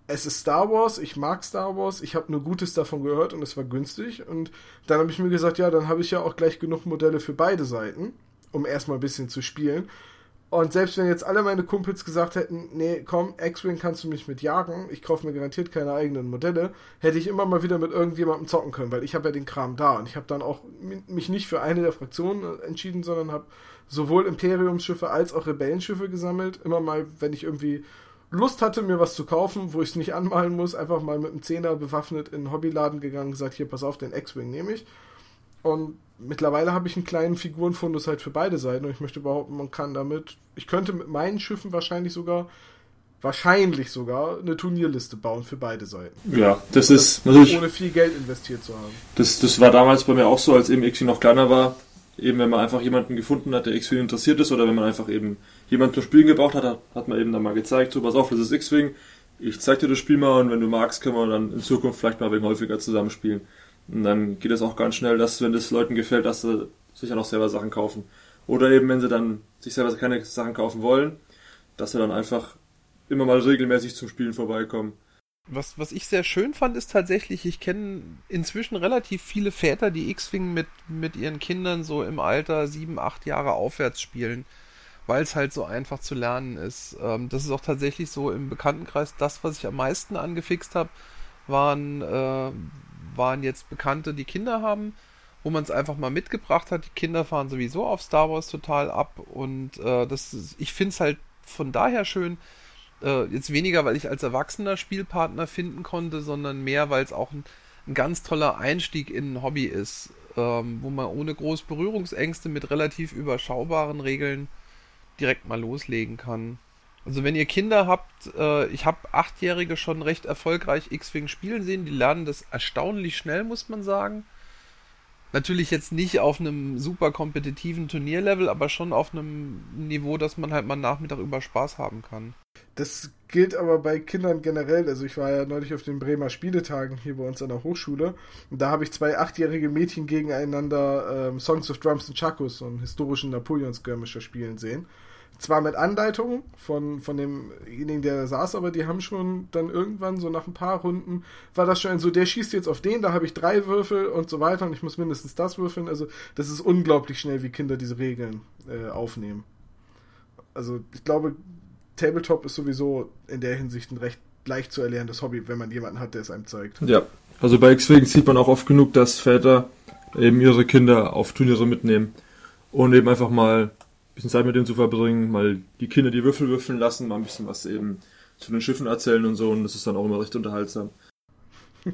es ist Star Wars, ich mag Star Wars, ich habe nur Gutes davon gehört und es war günstig. Und dann habe ich mir gesagt, ja, dann habe ich ja auch gleich genug Modelle für beide Seiten, um erstmal ein bisschen zu spielen. Und selbst wenn jetzt alle meine Kumpels gesagt hätten, nee, komm, X-Wing kannst du mich mit jagen, ich kaufe mir garantiert keine eigenen Modelle, hätte ich immer mal wieder mit irgendjemandem zocken können, weil ich habe ja den Kram da. Und ich habe dann auch mich nicht für eine der Fraktionen entschieden, sondern habe sowohl Imperiumsschiffe als auch Rebellenschiffe gesammelt. Immer mal, wenn ich irgendwie Lust hatte, mir was zu kaufen, wo ich es nicht anmalen muss, einfach mal mit einem Zehner bewaffnet in den Hobbyladen gegangen, gesagt, hier, pass auf, den X-Wing nehme ich. Und mittlerweile habe ich einen kleinen Figurenfundus halt für beide Seiten und ich möchte behaupten, man kann damit, ich könnte mit meinen Schiffen wahrscheinlich sogar, wahrscheinlich sogar eine Turnierliste bauen für beide Seiten. Ja, das, das ist natürlich. Ohne viel Geld investiert zu haben. Das, das war damals bei mir auch so, als eben X-Wing noch kleiner war. Eben, wenn man einfach jemanden gefunden hat, der X-Wing interessiert ist oder wenn man einfach eben jemanden zum Spielen gebraucht hat, hat man eben dann mal gezeigt, so pass auf, das ist X-Wing, ich zeig dir das Spiel mal und wenn du magst, können wir dann in Zukunft vielleicht mal wegen häufiger zusammenspielen. Und dann geht es auch ganz schnell, dass wenn das Leuten gefällt, dass sie sich dann auch selber Sachen kaufen. Oder eben, wenn sie dann sich selber keine Sachen kaufen wollen, dass sie dann einfach immer mal regelmäßig zum Spielen vorbeikommen. Was, was ich sehr schön fand, ist tatsächlich, ich kenne inzwischen relativ viele Väter, die X-Wing mit, mit ihren Kindern so im Alter sieben, acht Jahre aufwärts spielen, weil es halt so einfach zu lernen ist. Ähm, das ist auch tatsächlich so im Bekanntenkreis das, was ich am meisten angefixt habe, waren, äh, waren jetzt Bekannte, die Kinder haben, wo man es einfach mal mitgebracht hat. Die Kinder fahren sowieso auf Star Wars total ab und äh, das ist, ich finde es halt von daher schön, äh, jetzt weniger, weil ich als Erwachsener Spielpartner finden konnte, sondern mehr, weil es auch ein, ein, ganz toller Einstieg in ein Hobby ist, ähm, wo man ohne groß Berührungsängste mit relativ überschaubaren Regeln direkt mal loslegen kann. Also wenn ihr Kinder habt, äh, ich habe Achtjährige schon recht erfolgreich X-Wing spielen sehen, die lernen das erstaunlich schnell, muss man sagen. Natürlich jetzt nicht auf einem super kompetitiven Turnierlevel, aber schon auf einem Niveau, dass man halt mal Nachmittag über Spaß haben kann. Das gilt aber bei Kindern generell. Also ich war ja neulich auf den Bremer Spieletagen hier bei uns an der Hochschule und da habe ich zwei achtjährige Mädchen gegeneinander ähm, Songs of Drums and Chakos, so einen historischen Napoleon-Skirmisher spielen sehen zwar mit Anleitung von, von demjenigen, der da saß, aber die haben schon dann irgendwann so nach ein paar Runden war das schon so, der schießt jetzt auf den, da habe ich drei Würfel und so weiter und ich muss mindestens das würfeln. Also das ist unglaublich schnell, wie Kinder diese Regeln äh, aufnehmen. Also ich glaube, Tabletop ist sowieso in der Hinsicht ein recht leicht zu erlernendes Hobby, wenn man jemanden hat, der es einem zeigt. Ja, also bei X-Wing sieht man auch oft genug, dass Väter eben ihre Kinder auf Turniere mitnehmen und eben einfach mal bisschen Zeit mit denen zu verbringen, mal die Kinder die Würfel würfeln lassen, mal ein bisschen was eben zu den Schiffen erzählen und so und das ist dann auch immer recht unterhaltsam.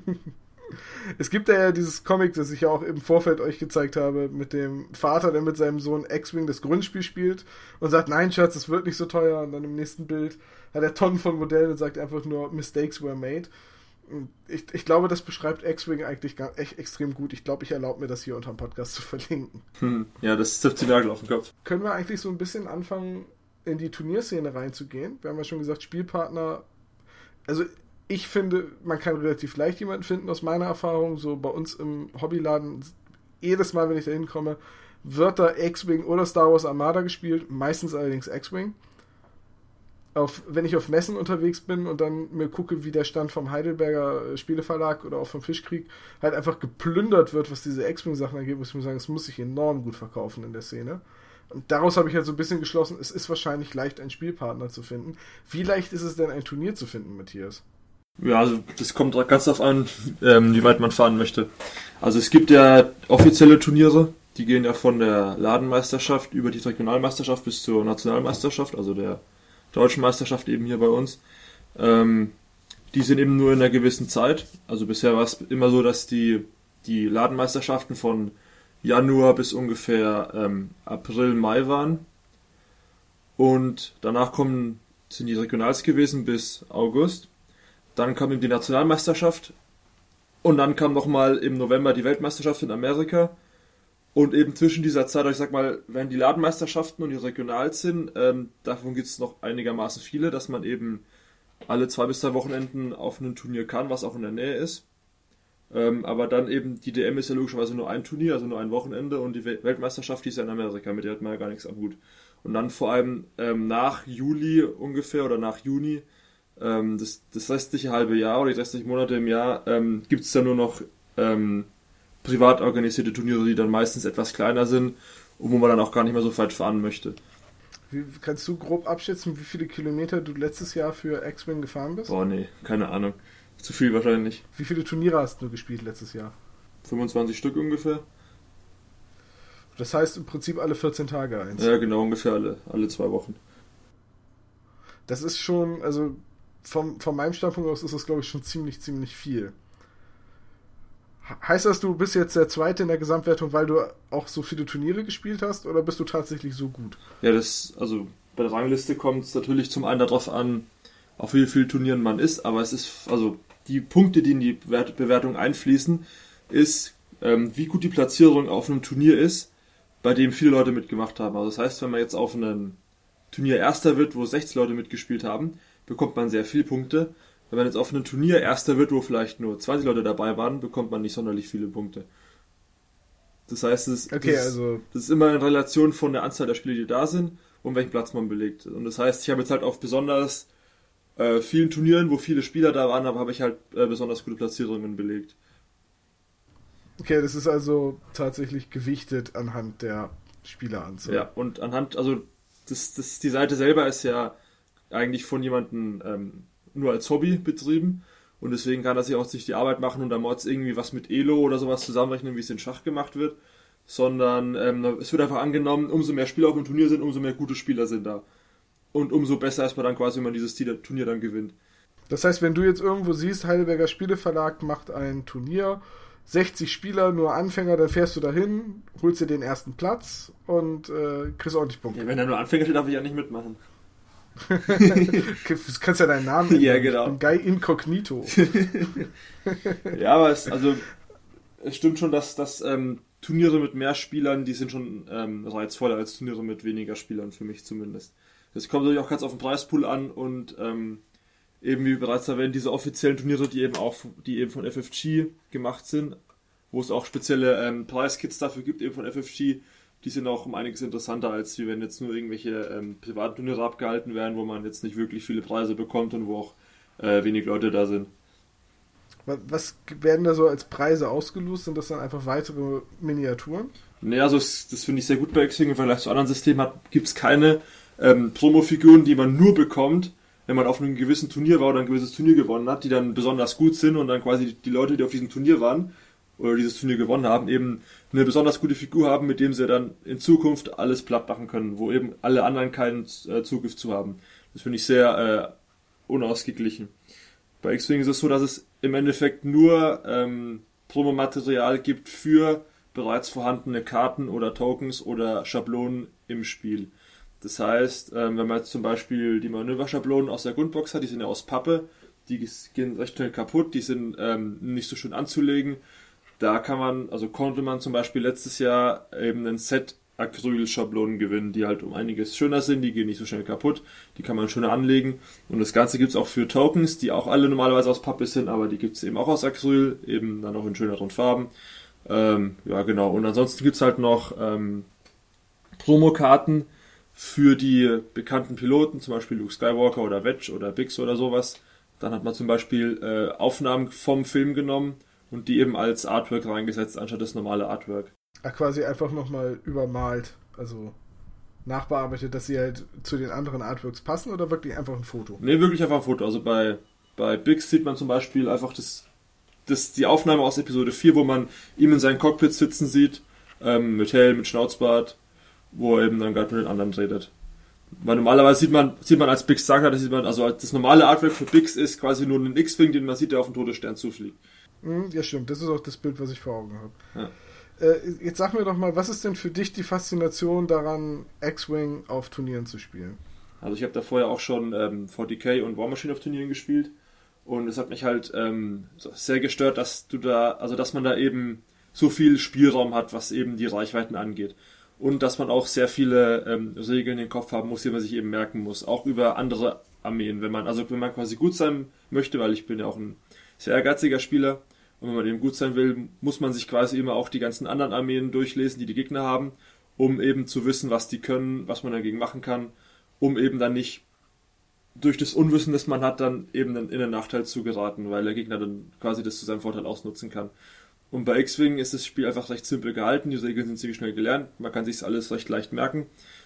Es gibt ja dieses Comic, das ich ja auch im Vorfeld euch gezeigt habe, mit dem Vater, der mit seinem Sohn X-Wing das Grundspiel spielt und sagt, nein, Schatz, es wird nicht so teuer. Und dann im nächsten Bild hat er Tonnen von Modellen und sagt einfach nur, Mistakes were made. Ich, ich glaube, das beschreibt X-Wing eigentlich gar, echt extrem gut. Ich glaube, ich erlaube mir das hier unter dem Podcast zu verlinken. Hm, ja, das trifft die Nagel auf den Kopf. Können wir eigentlich so ein bisschen anfangen, in die Turnierszene reinzugehen? Wir haben ja schon gesagt, Spielpartner. Also, ich finde, man kann relativ leicht jemanden finden, aus meiner Erfahrung. So bei uns im Hobbyladen, jedes Mal, wenn ich da hinkomme, wird da X-Wing oder Star Wars Armada gespielt, meistens allerdings X-Wing auf, wenn ich auf Messen unterwegs bin und dann mir gucke, wie der Stand vom Heidelberger Spieleverlag oder auch vom Fischkrieg halt einfach geplündert wird, was diese X-Wing-Sachen angeht, muss ich mir sagen, es muss sich enorm gut verkaufen in der Szene. Und daraus habe ich halt so ein bisschen geschlossen, es ist wahrscheinlich leicht, einen Spielpartner zu finden. Wie leicht ist es denn, ein Turnier zu finden, Matthias? Ja, also das kommt ganz darauf an, ähm, wie weit man fahren möchte. Also es gibt ja offizielle Turniere, die gehen ja von der Ladenmeisterschaft über die Regionalmeisterschaft bis zur Nationalmeisterschaft, also der deutschen Meisterschaft eben hier bei uns. Ähm, die sind eben nur in einer gewissen Zeit. Also bisher war es immer so, dass die, die Ladenmeisterschaften von Januar bis ungefähr ähm, April, Mai waren. Und danach kommen, sind die Regionals gewesen bis August. Dann kam eben die Nationalmeisterschaft. Und dann kam nochmal im November die Weltmeisterschaft in Amerika. Und eben zwischen dieser Zeit, ich sag mal, wenn die Ladenmeisterschaften und die Regionals sind, ähm, davon gibt es noch einigermaßen viele, dass man eben alle zwei bis drei Wochenenden auf einem Turnier kann, was auch in der Nähe ist. Ähm, aber dann eben, die DM ist ja logischerweise nur ein Turnier, also nur ein Wochenende und die Weltmeisterschaft, die ist ja in Amerika, mit der hat man ja gar nichts am Hut. Und dann vor allem ähm, nach Juli ungefähr oder nach Juni, ähm, das, das restliche halbe Jahr oder die restlichen Monate im Jahr, ähm, gibt es dann nur noch ähm, privat organisierte Turniere, die dann meistens etwas kleiner sind und wo man dann auch gar nicht mehr so weit fahren möchte. Wie, kannst du grob abschätzen, wie viele Kilometer du letztes Jahr für X-Wing gefahren bist? Boah, nee, keine Ahnung. Zu viel wahrscheinlich. Wie viele Turniere hast du gespielt letztes Jahr? 25 Stück ungefähr. Das heißt im Prinzip alle 14 Tage eins. Ja, genau, ungefähr alle, alle zwei Wochen. Das ist schon, also vom, von meinem Standpunkt aus ist das, glaube ich, schon ziemlich, ziemlich viel. Heißt das, du bist jetzt der Zweite in der Gesamtwertung, weil du auch so viele Turniere gespielt hast, oder bist du tatsächlich so gut? Ja, das, also bei der Rangliste kommt es natürlich zum einen darauf an, auf wie viele Turnieren man ist, aber es ist, also die Punkte, die in die Bewertung einfließen, ist, ähm, wie gut die Platzierung auf einem Turnier ist, bei dem viele Leute mitgemacht haben. Also das heißt, wenn man jetzt auf einem Turnier Erster wird, wo 60 Leute mitgespielt haben, bekommt man sehr viele Punkte. Wenn man jetzt auf einem Turnier Erster wird, wo vielleicht nur 20 Leute dabei waren, bekommt man nicht sonderlich viele Punkte. Das heißt, es, okay, das, also das ist immer in Relation von der Anzahl der Spiele, die da sind und welchen Platz man belegt. Und das heißt, ich habe jetzt halt auf besonders äh, vielen Turnieren, wo viele Spieler da waren, aber habe ich halt äh, besonders gute Platzierungen belegt. Okay, das ist also tatsächlich gewichtet anhand der Spieleranzahl. Ja, und anhand, also das, das, die Seite selber ist ja eigentlich von jemandem ähm, nur als Hobby betrieben und deswegen kann er sich auch nicht die Arbeit machen und da Mods irgendwie was mit Elo oder sowas zusammenrechnen, wie es in Schach gemacht wird, sondern ähm, es wird einfach angenommen, umso mehr Spieler auf dem Turnier sind, umso mehr gute Spieler sind da. Und umso besser ist man dann quasi, wenn man dieses Turnier dann gewinnt. Das heißt, wenn du jetzt irgendwo siehst, Heidelberger Spieleverlag macht ein Turnier, 60 Spieler, nur Anfänger, dann fährst du dahin, holst dir den ersten Platz und äh, kriegst ordentlich Punkte. Ja, wenn er nur Anfänger steht, darf ich ja nicht mitmachen. du kannst ja deinen Namen Ja, genau. Ich bin Guy Incognito. ja, aber es, also, es stimmt schon, dass, dass ähm, Turniere mit mehr Spielern, die sind schon ähm, reizvoller als Turniere mit weniger Spielern, für mich zumindest. Das kommt natürlich auch ganz auf den Preispool an und ähm, eben wie bereits erwähnt, diese offiziellen Turniere, die eben auch die eben von FFG gemacht sind, wo es auch spezielle ähm, Preiskits dafür gibt, eben von FFG, die sind auch um einiges interessanter, als wie wenn jetzt nur irgendwelche ähm, privaten Turniere abgehalten werden, wo man jetzt nicht wirklich viele Preise bekommt und wo auch äh, wenig Leute da sind. Was werden da so als Preise ausgelost? Sind das dann einfach weitere Miniaturen? Naja, also das, das finde ich sehr gut bei X-Wing. Im Vergleich zu anderen Systemen gibt es keine ähm, Promo-Figuren, die man nur bekommt, wenn man auf einem gewissen Turnier war oder ein gewisses Turnier gewonnen hat, die dann besonders gut sind und dann quasi die Leute, die auf diesem Turnier waren oder dieses Turnier gewonnen haben, eben eine besonders gute Figur haben, mit dem sie dann in Zukunft alles platt machen können, wo eben alle anderen keinen äh, Zugriff zu haben. Das finde ich sehr äh, unausgeglichen. Bei X-Wing ist es so, dass es im Endeffekt nur ähm, Promomaterial gibt für bereits vorhandene Karten oder Tokens oder Schablonen im Spiel. Das heißt, ähm, wenn man jetzt zum Beispiel die Manöverschablonen aus der Grundbox hat, die sind ja aus Pappe, die gehen recht schnell kaputt, die sind ähm, nicht so schön anzulegen. Da kann man, also konnte man zum Beispiel letztes Jahr eben ein Set Acrylschablonen gewinnen, die halt um einiges schöner sind, die gehen nicht so schnell kaputt, die kann man schöner anlegen. Und das Ganze gibt es auch für Tokens, die auch alle normalerweise aus Pappe sind, aber die gibt es eben auch aus Acryl, eben dann auch in schöneren Farben. Ähm, ja, genau. Und ansonsten gibt es halt noch ähm, Promokarten für die bekannten Piloten, zum Beispiel Luke Skywalker oder Wedge oder Bix oder sowas. Dann hat man zum Beispiel äh, Aufnahmen vom Film genommen und die eben als Artwork reingesetzt, anstatt das normale Artwork. Ach, quasi einfach nochmal übermalt, also nachbearbeitet, dass sie halt zu den anderen Artworks passen oder wirklich einfach ein Foto? Ne, wirklich einfach ein Foto. Also bei, bei Bix sieht man zum Beispiel einfach das, das, die Aufnahme aus Episode 4, wo man ihm in seinem Cockpit sitzen sieht, ähm, mit Helm, mit Schnauzbart, wo er eben dann gerade mit den anderen redet. Weil normalerweise sieht man, sieht man als Bix Saga, das sieht man, also das normale Artwork für Bix ist quasi nur ein X-Wing, den man sieht, der auf den Todesstern zufliegt. Hm, ja, stimmt. Das ist auch das Bild, was ich vor Augen habe. Ja. Äh, jetzt sag mir doch mal, was ist denn für dich die Faszination daran, X-Wing auf Turnieren zu spielen? Also ich habe da vorher auch schon ähm, 40k und War Machine auf Turnieren gespielt und es hat mich halt ähm, sehr gestört, dass du da, also dass man da eben so viel Spielraum hat, was eben die Reichweiten angeht und dass man auch sehr viele ähm, Regeln im Kopf haben muss, die man sich eben merken muss, auch über andere Armeen, wenn man also wenn man quasi gut sein möchte, weil ich bin ja auch ein sehr ehrgeiziger Spieler und wenn man eben gut sein will, muss man sich quasi immer auch die ganzen anderen Armeen durchlesen, die die Gegner haben, um eben zu wissen, was die können, was man dagegen machen kann, um eben dann nicht durch das Unwissen, das man hat, dann eben in den Nachteil zu geraten, weil der Gegner dann quasi das zu seinem Vorteil ausnutzen kann. Und bei X-Wing ist das Spiel einfach recht simpel gehalten, die Regeln sind ziemlich schnell gelernt, man kann sich alles recht leicht merken.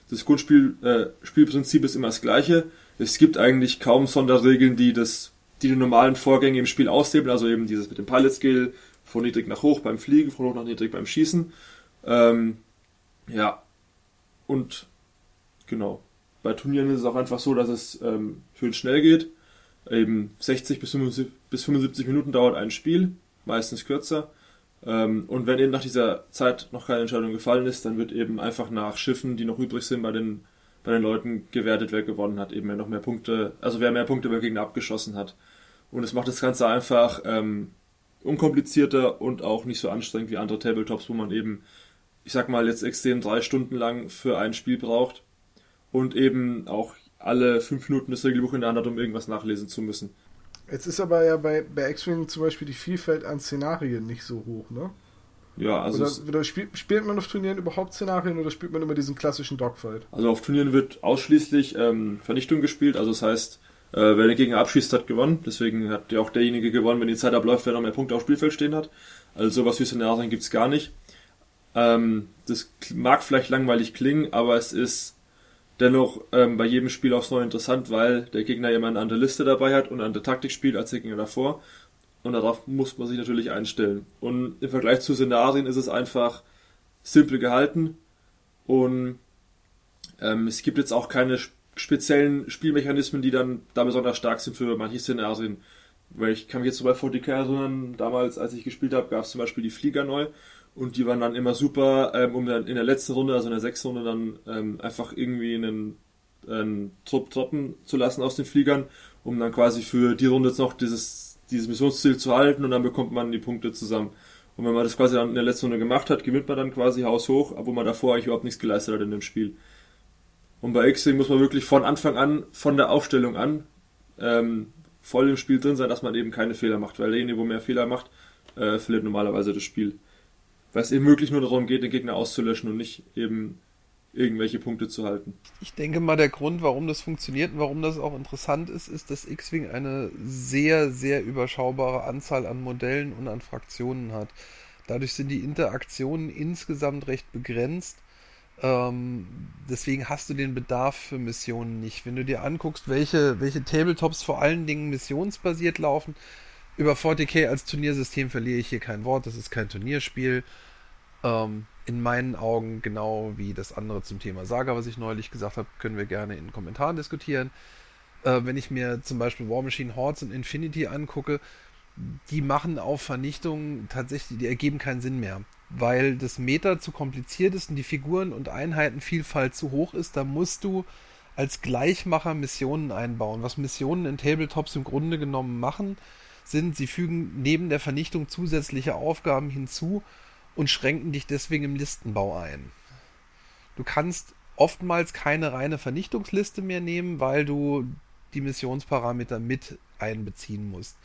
Das Grundspielprinzip äh, ist immer das gleiche. Es gibt eigentlich kaum Sonderregeln, die das, die die normalen Vorgänge im Spiel aushebeln, also eben dieses mit dem Pilot Skill, von niedrig nach hoch beim Fliegen, von hoch nach niedrig beim Schießen. Ähm, ja. Und genau. Bei Turnieren ist es auch einfach so, dass es ähm, schön schnell geht. Eben 60 bis 75, bis 75 Minuten dauert ein Spiel, meistens kürzer. Ähm, und wenn eben nach dieser Zeit noch keine Entscheidung gefallen ist, dann wird eben einfach nach Schiffen, die noch übrig sind, bei den, bei den Leuten gewertet, wer gewonnen hat, eben wer noch mehr Punkte, also wer mehr Punkte beim Gegner abgeschossen hat. Und es macht das Ganze einfach ähm, unkomplizierter und auch nicht so anstrengend wie andere Tabletops, wo man eben, ich sag mal, jetzt extrem drei Stunden lang für ein Spiel braucht und eben auch alle fünf Minuten das Regelbuch in der Hand hat, um irgendwas nachlesen zu müssen. Jetzt ist aber ja bei, bei X-Wing zum Beispiel die Vielfalt an Szenarien nicht so hoch, ne? Ja, also. Oder, oder spielt, spielt man auf Turnieren überhaupt Szenarien oder spielt man immer diesen klassischen Dogfight? Also auf Turnieren wird ausschließlich ähm, Vernichtung gespielt, also das heißt, äh, wer den Gegner abschießt, hat gewonnen. Deswegen hat ja auch derjenige gewonnen, wenn die Zeit abläuft, wer noch mehr Punkte auf Spielfeld stehen hat. Also sowas wie Szenarien gibt's gar nicht. Ähm, das mag vielleicht langweilig klingen, aber es ist dennoch ähm, bei jedem Spiel aufs Neue interessant, weil der Gegner immer eine andere Liste dabei hat und eine andere Taktik spielt als der Gegner davor. Und darauf muss man sich natürlich einstellen. Und im Vergleich zu Szenarien ist es einfach simpel gehalten. Und ähm, es gibt jetzt auch keine speziellen Spielmechanismen, die dann da besonders stark sind für manche Szenarien. Weil ich kann mich jetzt so bei 40k erinnern, damals, als ich gespielt habe, gab es zum Beispiel die Flieger neu und die waren dann immer super, ähm, um dann in der letzten Runde, also in der sechsten Runde, dann ähm, einfach irgendwie einen, einen Trupp droppen zu lassen aus den Fliegern, um dann quasi für die Runde jetzt noch dieses, dieses Missionsziel zu halten und dann bekommt man die Punkte zusammen. Und wenn man das quasi dann in der letzten Runde gemacht hat, gewinnt man dann quasi haushoch, obwohl man davor eigentlich überhaupt nichts geleistet hat in dem Spiel. Und bei X-Wing muss man wirklich von Anfang an, von der Aufstellung an, ähm, voll im Spiel drin sein, dass man eben keine Fehler macht, weil derjenige, wo mehr Fehler macht, äh, verliert normalerweise das Spiel weil es eben wirklich nur darum geht, den Gegner auszulöschen und nicht eben irgendwelche Punkte zu halten. Ich denke mal, der Grund, warum das funktioniert und warum das auch interessant ist, ist, dass X-Wing eine sehr, sehr überschaubare Anzahl an Modellen und an Fraktionen hat. Dadurch sind die Interaktionen insgesamt recht begrenzt. Ähm, deswegen hast du den Bedarf für Missionen nicht. Wenn du dir anguckst, welche, welche Tabletops vor allen Dingen missionsbasiert laufen, über 40k als Turniersystem verliere ich hier kein Wort. Das ist kein Turnierspiel. Ähm, in meinen Augen genau wie das andere zum Thema Saga, was ich neulich gesagt habe, können wir gerne in den Kommentaren diskutieren. Äh, wenn ich mir zum Beispiel War Machine Hordes und Infinity angucke, die machen auf Vernichtung tatsächlich, die ergeben keinen Sinn mehr. Weil das Meta zu kompliziert ist und die Figuren und Einheitenvielfalt zu hoch ist, da musst du als Gleichmacher Missionen einbauen. Was Missionen in Tabletops im Grunde genommen machen, sind, sie fügen neben der Vernichtung zusätzliche Aufgaben hinzu und schränken dich deswegen im Listenbau ein. Du kannst oftmals keine reine Vernichtungsliste mehr nehmen, weil du die Missionsparameter mit einbeziehen musst.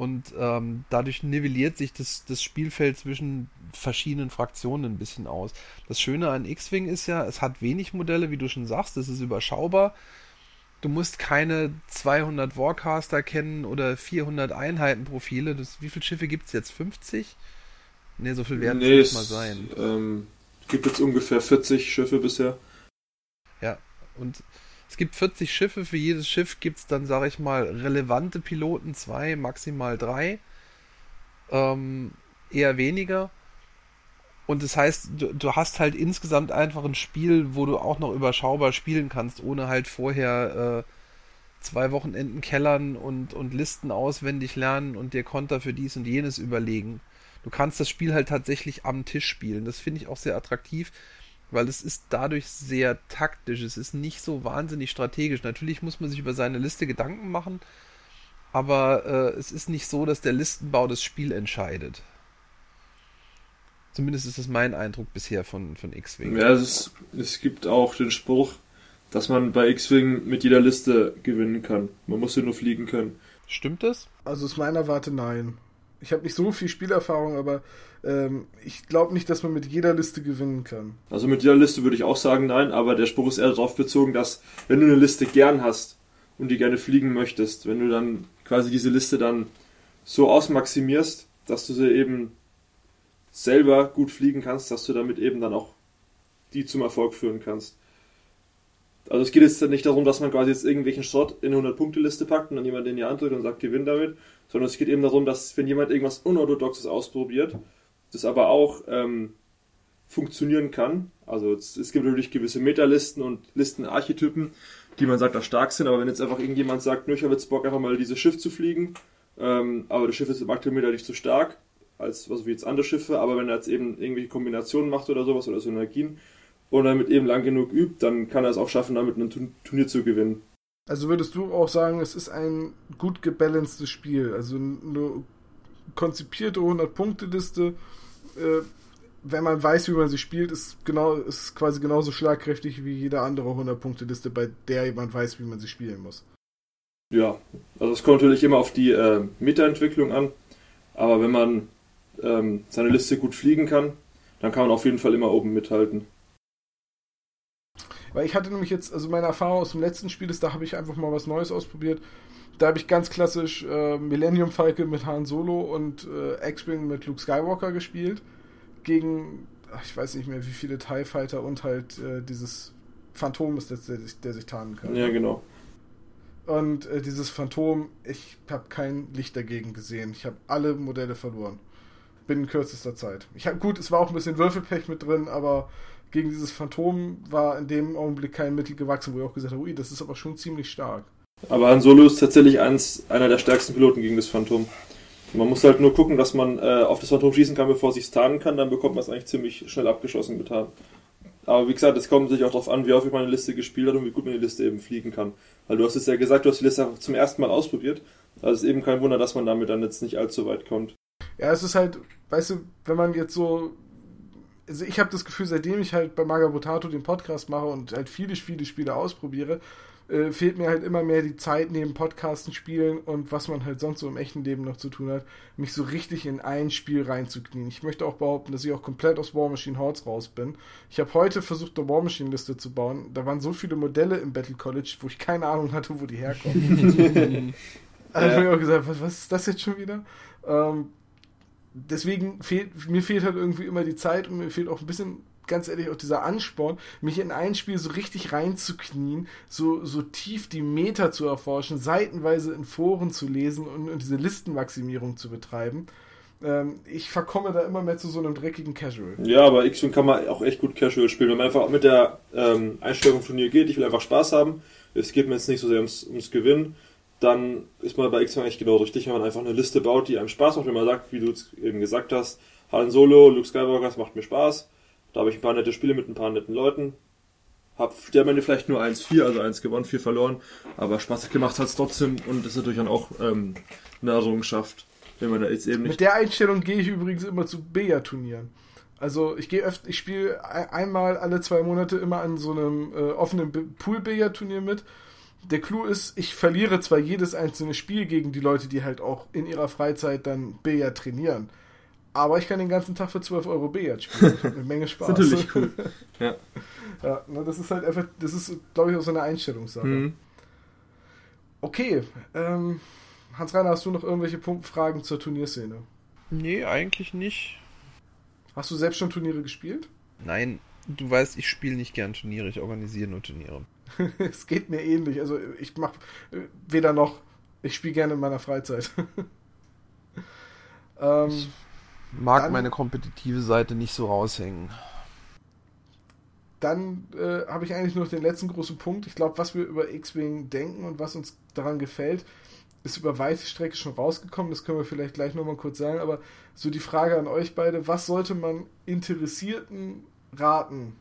Und ähm, dadurch nivelliert sich das, das Spielfeld zwischen verschiedenen Fraktionen ein bisschen aus. Das Schöne an X-Wing ist ja, es hat wenig Modelle, wie du schon sagst, es ist überschaubar. Du musst keine 200 Warcaster kennen oder 400 Einheitenprofile. Das, wie viele Schiffe gibt es jetzt? 50? Ne, so viel werden nee, es nicht mal sein. Ähm, gibt jetzt ungefähr 40 Schiffe bisher. Ja, und es gibt 40 Schiffe, für jedes Schiff gibt es dann, sage ich mal, relevante Piloten, zwei, maximal drei. Ähm, eher weniger. Und das heißt, du, du, hast halt insgesamt einfach ein Spiel, wo du auch noch überschaubar spielen kannst, ohne halt vorher äh, zwei Wochenenden kellern und, und Listen auswendig lernen und dir Konter für dies und jenes überlegen. Du kannst das Spiel halt tatsächlich am Tisch spielen. Das finde ich auch sehr attraktiv weil es ist dadurch sehr taktisch. Es ist nicht so wahnsinnig strategisch. Natürlich muss man sich über seine Liste Gedanken machen, aber äh, es ist nicht so, dass der Listenbau das Spiel entscheidet. Zumindest ist das mein Eindruck bisher von, von X-Wing. Ja, es, ist, es gibt auch den Spruch, dass man bei X-Wing mit jeder Liste gewinnen kann. Man muss ja nur fliegen können. Stimmt das? Also aus meiner Warte nein. Ich habe nicht so viel Spielerfahrung, aber ähm, ich glaube nicht, dass man mit jeder Liste gewinnen kann. Also mit jeder Liste würde ich auch sagen nein, aber der Spruch ist eher darauf bezogen, dass wenn du eine Liste gern hast und die gerne fliegen möchtest, wenn du dann quasi diese Liste dann so ausmaximierst, dass du sie eben selber gut fliegen kannst, dass du damit eben dann auch die zum Erfolg führen kannst. Also es geht jetzt nicht darum, dass man quasi jetzt irgendwelchen Schrott in eine 100-Punkte-Liste packt und dann jemand in die Hand drückt und sagt, gewinn damit, sondern es geht eben darum, dass wenn jemand irgendwas Unorthodoxes ausprobiert, das aber auch ähm, funktionieren kann. Also es, es gibt natürlich gewisse Metalisten und Listenarchetypen, die man sagt, da stark sind, aber wenn jetzt einfach irgendjemand sagt, nur ich habe jetzt Bock einfach mal dieses Schiff zu fliegen, ähm, aber das Schiff ist im Meta nicht so stark, als was wie jetzt andere Schiffe, aber wenn er jetzt eben irgendwelche Kombinationen macht oder sowas oder Synergien und damit eben lang genug übt, dann kann er es auch schaffen, damit ein Turnier zu gewinnen. Also würdest du auch sagen, es ist ein gut gebalancedes Spiel, also eine konzipierte 100-Punkte-Liste, äh, wenn man weiß, wie man sie spielt, ist, genau, ist quasi genauso schlagkräftig wie jede andere 100-Punkte-Liste, bei der man weiß, wie man sie spielen muss. Ja, also es kommt natürlich immer auf die äh, Meta-Entwicklung an, aber wenn man ähm, seine Liste gut fliegen kann, dann kann man auf jeden Fall immer oben mithalten. Weil ich hatte nämlich jetzt, also meine Erfahrung aus dem letzten Spiel ist, da habe ich einfach mal was Neues ausprobiert. Da habe ich ganz klassisch äh, Millennium Falcon mit Han Solo und äh, X-Wing mit Luke Skywalker gespielt. Gegen, ach, ich weiß nicht mehr, wie viele TIE Fighter und halt äh, dieses Phantom ist, das, der, der sich tarnen kann. Ja, genau. Und äh, dieses Phantom, ich habe kein Licht dagegen gesehen. Ich habe alle Modelle verloren. Binnen kürzester Zeit. Ich hab, gut, es war auch ein bisschen Würfelpech mit drin, aber gegen dieses Phantom war in dem Augenblick kein Mittel gewachsen, wo ich auch gesagt habe, ui, das ist aber schon ziemlich stark. Aber Han Solo ist tatsächlich eins, einer der stärksten Piloten gegen das Phantom. Man muss halt nur gucken, dass man äh, auf das Phantom schießen kann, bevor es sich tarnen kann, dann bekommt man es eigentlich ziemlich schnell abgeschossen mit Han. Aber wie gesagt, es kommt sich auch darauf an, wie häufig man eine Liste gespielt hat und wie gut man die Liste eben fliegen kann. Weil du hast es ja gesagt, du hast die Liste zum ersten Mal ausprobiert. Also es ist eben kein Wunder, dass man damit dann jetzt nicht allzu weit kommt. Ja, es ist halt, weißt du, wenn man jetzt so. Also ich habe das Gefühl, seitdem ich halt bei Magabotato den Podcast mache und halt viele, viele Spiele ausprobiere, äh, fehlt mir halt immer mehr die Zeit neben Podcasten, Spielen und was man halt sonst so im echten Leben noch zu tun hat, mich so richtig in ein Spiel reinzuknien. Ich möchte auch behaupten, dass ich auch komplett aus War Machine Hordes raus bin. Ich habe heute versucht, eine War Machine Liste zu bauen. Da waren so viele Modelle im Battle College, wo ich keine Ahnung hatte, wo die herkommen. also ja. habe ich auch gesagt, was, was ist das jetzt schon wieder? Ähm, deswegen fehlt, mir fehlt halt irgendwie immer die Zeit und mir fehlt auch ein bisschen ganz ehrlich auch dieser Ansporn, mich in ein Spiel so richtig reinzuknien, so, so tief die Meta zu erforschen, seitenweise in Foren zu lesen und, und diese Listenmaximierung zu betreiben. Ähm, ich verkomme da immer mehr zu so einem dreckigen Casual. Ja, aber X-Wing kann man auch echt gut Casual spielen, wenn man einfach mit der ähm, Einstellung von Turnier geht. Ich will einfach Spaß haben. Es geht mir jetzt nicht so sehr ums, ums Gewinnen. Dann ist man bei X-Wing eigentlich genau richtig, wenn man einfach eine Liste baut, die einem Spaß macht, wenn man sagt, wie du es eben gesagt hast, Han Solo, Luke Skywalker, das macht mir Spaß. Da habe ich ein paar nette Spiele mit ein paar netten Leuten. Hab der Ende vielleicht nur 1-4, also 1 gewonnen, 4 verloren. Aber Spaß gemacht hat es trotzdem und ist natürlich dann auch ähm, eine Errungenschaft, wenn man da jetzt eben nicht. Mit der Einstellung gehe ich übrigens immer zu Bea-Turnieren. Also ich gehe öfter, ich spiele einmal alle zwei Monate immer an so einem äh, offenen Pool-Billard-Turnier mit. Der Clou ist, ich verliere zwar jedes einzelne Spiel gegen die Leute, die halt auch in ihrer Freizeit dann Billard trainieren. Aber ich kann den ganzen Tag für 12 Euro Billard spielen. Ich eine Menge Spaß. das ist natürlich cool. Ja. ja, ne, das ist halt einfach, das ist, glaube ich, auch so eine Einstellungssache. Mhm. Okay, ähm, Hans-Reiner, hast du noch irgendwelche Punktfragen zur Turnierszene? Nee, eigentlich nicht. Hast du selbst schon Turniere gespielt? Nein, du weißt, ich spiele nicht gern Turniere, ich organisiere nur Turniere. es geht mir ähnlich. Also ich mache weder noch. Ich spiele gerne in meiner Freizeit. ähm, ich mag dann, meine kompetitive Seite nicht so raushängen. Dann äh, habe ich eigentlich nur noch den letzten großen Punkt. Ich glaube, was wir über X-Wing denken und was uns daran gefällt, ist über weite Strecke schon rausgekommen. Das können wir vielleicht gleich nochmal kurz sagen. Aber so die Frage an euch beide: Was sollte man Interessierten raten,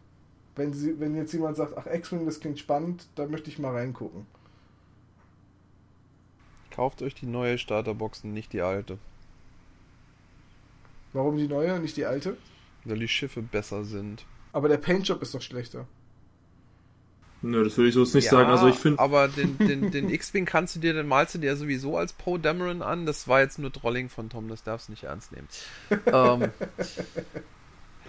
wenn, sie, wenn jetzt jemand sagt, ach, X-Wing, das klingt spannend, da möchte ich mal reingucken? Kauft euch die neue Starterboxen, nicht die alte. Warum die neue und nicht die alte? Weil die Schiffe besser sind. Aber der Paintjob ist doch schlechter. Nö, das würde ich so nicht ja, sagen. Also ich finde. Aber den, den, den X-Wing kannst du dir, dann malst du dir sowieso als Poe Dameron an. Das war jetzt nur Trolling von Tom, das darfst du nicht ernst nehmen. ähm,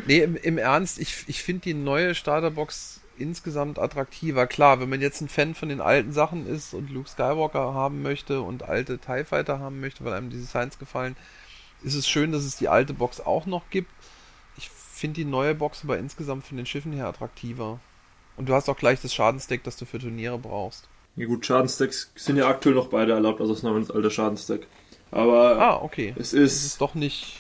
nee, im, im Ernst, ich, ich finde die neue Starterbox insgesamt attraktiver. Klar, wenn man jetzt ein Fan von den alten Sachen ist und Luke Skywalker haben möchte und alte TIE Fighter haben möchte, weil einem die Designs gefallen, ist es schön, dass es die alte Box auch noch gibt. Ich finde die neue Box aber insgesamt von den Schiffen her attraktiver. Und du hast auch gleich das Schadensdeck, das du für Turniere brauchst. Ja gut, Schadensdecks sind ja aktuell noch beide erlaubt, also das neue das alte Schadensdeck. Aber ah, okay. es ist, ist doch nicht.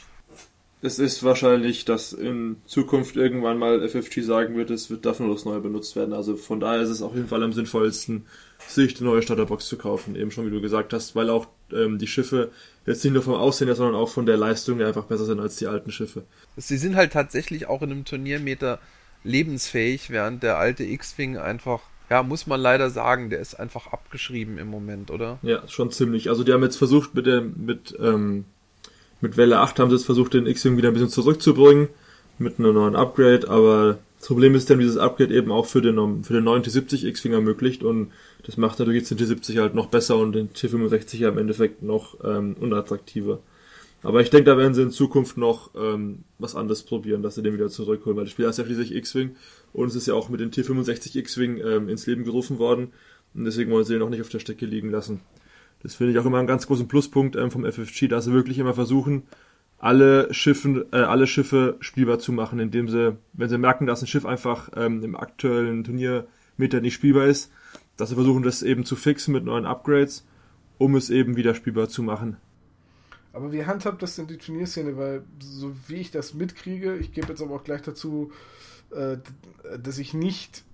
Es ist wahrscheinlich, dass in Zukunft irgendwann mal FFG sagen wird, es wird dafür nur das Neue benutzt werden. Also von daher ist es auf jeden Fall am sinnvollsten, sich die neue Starterbox zu kaufen. Eben schon, wie du gesagt hast, weil auch ähm, die Schiffe jetzt nicht nur vom Aussehen her, sondern auch von der Leistung einfach besser sind als die alten Schiffe. Sie sind halt tatsächlich auch in einem Turniermeter lebensfähig, während der alte X-Wing einfach, ja, muss man leider sagen, der ist einfach abgeschrieben im Moment, oder? Ja, schon ziemlich. Also die haben jetzt versucht mit der, mit, ähm, mit Welle 8 haben sie jetzt versucht, den X-Wing wieder ein bisschen zurückzubringen mit einem neuen Upgrade, aber das Problem ist dann, dieses Upgrade eben auch für den, für den neuen T70 X-Wing ermöglicht und das macht natürlich jetzt den T70 halt noch besser und den T65 ja im Endeffekt noch ähm, unattraktiver. Aber ich denke, da werden sie in Zukunft noch ähm, was anderes probieren, dass sie den wieder zurückholen, weil das Spiel heißt ja schließlich X-Wing und es ist ja auch mit dem T65 X-Wing ähm, ins Leben gerufen worden und deswegen wollen sie den auch nicht auf der Strecke liegen lassen. Das finde ich auch immer einen ganz großen Pluspunkt ähm, vom FFG, dass sie wirklich immer versuchen, alle Schiffen, äh, alle Schiffe spielbar zu machen, indem sie, wenn sie merken, dass ein Schiff einfach ähm, im aktuellen Turniermeter nicht spielbar ist, dass sie versuchen, das eben zu fixen mit neuen Upgrades, um es eben wieder spielbar zu machen. Aber wie handhabt das denn die Turnierszene? Weil, so wie ich das mitkriege, ich gebe jetzt aber auch gleich dazu, äh, dass ich nicht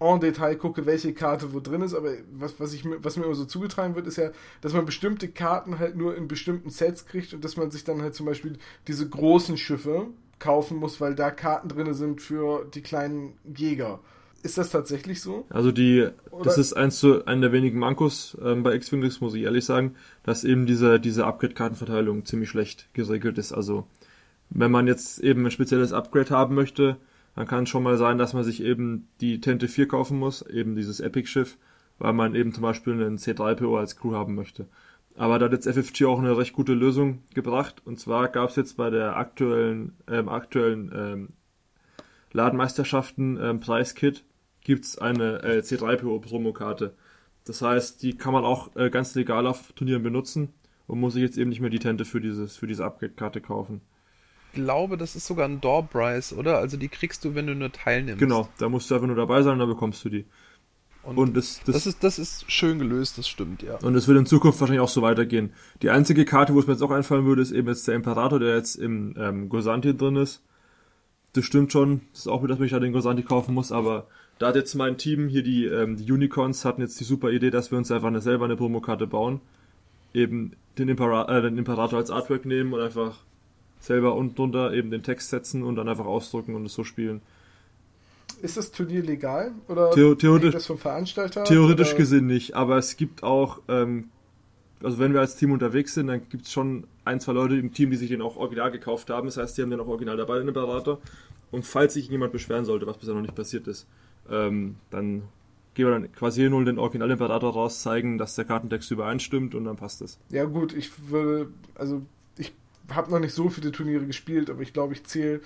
en Detail gucke, welche Karte wo drin ist, aber was, was, ich, was mir immer so zugetragen wird, ist ja, dass man bestimmte Karten halt nur in bestimmten Sets kriegt und dass man sich dann halt zum Beispiel diese großen Schiffe kaufen muss, weil da Karten drin sind für die kleinen Jäger. Ist das tatsächlich so? Also die, Oder? das ist eins zu einer der wenigen Mankos ähm, bei X-Wing, muss ich ehrlich sagen, dass eben diese, diese Upgrade-Kartenverteilung ziemlich schlecht geregelt ist. Also wenn man jetzt eben ein spezielles Upgrade haben möchte, dann kann es schon mal sein, dass man sich eben die Tente 4 kaufen muss, eben dieses Epic-Schiff, weil man eben zum Beispiel einen C3PO als Crew haben möchte. Aber da hat jetzt FFG auch eine recht gute Lösung gebracht. Und zwar gab es jetzt bei der aktuellen, ähm, aktuellen ähm, Ladenmeisterschaften ähm, Preiskit gibt es eine äh, C3PO-Promokarte. Das heißt, die kann man auch äh, ganz legal auf Turnieren benutzen und muss sich jetzt eben nicht mehr die Tente für, dieses, für diese Upgrade-Karte kaufen. Ich glaube, das ist sogar ein Door-Price, oder? Also die kriegst du, wenn du nur teilnimmst. Genau, da musst du einfach nur dabei sein und dann bekommst du die. Und, und das, das, das, ist, das ist schön gelöst, das stimmt, ja. Und es wird in Zukunft wahrscheinlich auch so weitergehen. Die einzige Karte, wo es mir jetzt auch einfallen würde, ist eben jetzt der Imperator, der jetzt im ähm, Gosanti drin ist. Das stimmt schon, das ist auch wieder, dass ich da den Gosanti kaufen muss, aber Da hat jetzt mein Team hier, die, ähm, die Unicorns, hatten jetzt die super Idee, dass wir uns einfach eine, selber eine Promokarte bauen. Eben den, Impera äh, den Imperator als Artwork nehmen und einfach selber unten drunter eben den Text setzen und dann einfach ausdrucken und es so spielen. Ist das Turnier legal? Oder Theo theoretisch, das vom Veranstalter? Theoretisch oder? gesehen nicht, aber es gibt auch, ähm, also wenn wir als Team unterwegs sind, dann gibt es schon ein, zwei Leute im Team, die sich den auch original gekauft haben. Das heißt, die haben den auch original dabei, den Imperator. Und falls sich jemand beschweren sollte, was bisher noch nicht passiert ist, ähm, dann gehen wir dann quasi nur den Original-Imperator raus, zeigen, dass der Kartentext übereinstimmt und dann passt es. Ja gut, ich würde, also habe noch nicht so viele Turniere gespielt, aber ich glaube, ich zähle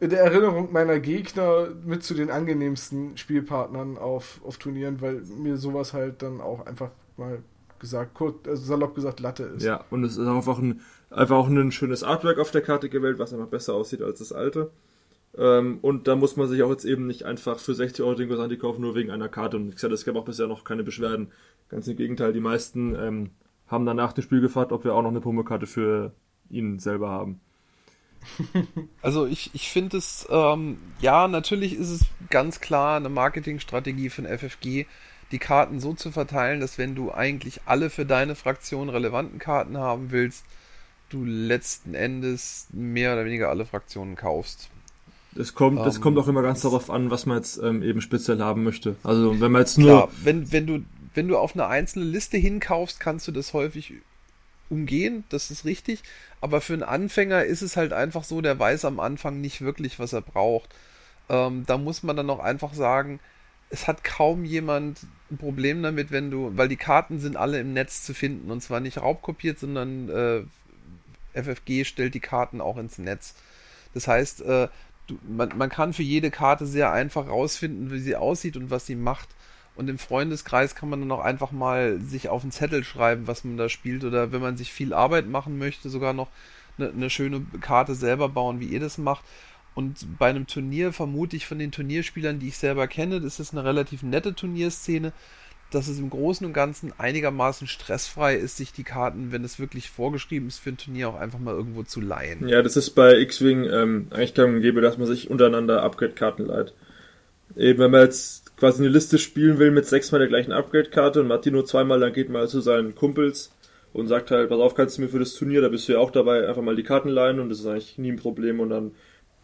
in der Erinnerung meiner Gegner mit zu den angenehmsten Spielpartnern auf, auf Turnieren, weil mir sowas halt dann auch einfach mal gesagt, kurz, also salopp gesagt, Latte ist. Ja, und es ist einfach, ein, einfach auch ein schönes Artwork auf der Karte gewählt, was einfach besser aussieht als das alte. Ähm, und da muss man sich auch jetzt eben nicht einfach für 60 Euro den Gosanti kaufen, nur wegen einer Karte. Und wie gesagt, es gab auch bisher noch keine Beschwerden. Ganz im Gegenteil, die meisten ähm, haben danach dem Spiel gefragt, ob wir auch noch eine Promokarte für ihn selber haben. Also ich, ich finde es, ähm, ja, natürlich ist es ganz klar eine Marketingstrategie von FFG, die Karten so zu verteilen, dass wenn du eigentlich alle für deine Fraktion relevanten Karten haben willst, du letzten Endes mehr oder weniger alle Fraktionen kaufst. Es kommt, das Ähm, kommt auch immer ganz darauf an, was man jetzt ähm, eben speziell haben möchte. Also wenn man jetzt nur Klar, wenn, wenn du, wenn du auf eine einzelne Liste hinkaufst, kannst du das häufig umgehen, das ist richtig. Aber für einen Anfänger ist es halt einfach so, der weiß am Anfang nicht wirklich, was er braucht. Ähm, da muss man dann auch einfach sagen, es hat kaum jemand ein Problem damit, wenn du, weil die Karten sind alle im Netz zu finden und zwar nicht raubkopiert, sondern äh, FFG stellt die Karten auch ins Netz. Das heißt, äh, du, man, man kann für jede Karte sehr einfach rausfinden, wie sie aussieht und was sie macht. Und im Freundeskreis kann man dann auch einfach mal sich auf einen Zettel schreiben, was man da spielt. Oder wenn man sich viel Arbeit machen möchte, sogar noch eine, eine schöne Karte selber bauen, wie ihr das macht. Und bei einem Turnier vermute ich von den Turnierspielern, die ich selber kenne, das ist eine relativ nette Turnierszene, dass es im Großen und Ganzen einigermaßen stressfrei ist, sich die Karten, wenn es wirklich vorgeschrieben ist für ein Turnier, auch einfach mal irgendwo zu leihen. Ja, das ist bei X-Wing ähm, eigentlich gang und gäbe, dass man sich untereinander Upgrade-Karten leiht. Eben, wenn man jetzt quasi eine Liste spielen will mit sechsmal der gleichen Upgrade-Karte und Martin nur zweimal, dann geht man zu seinen Kumpels und sagt halt, pass auf, kannst du mir für das Turnier, da bist du ja auch dabei, einfach mal die Karten leihen und das ist eigentlich nie ein Problem und dann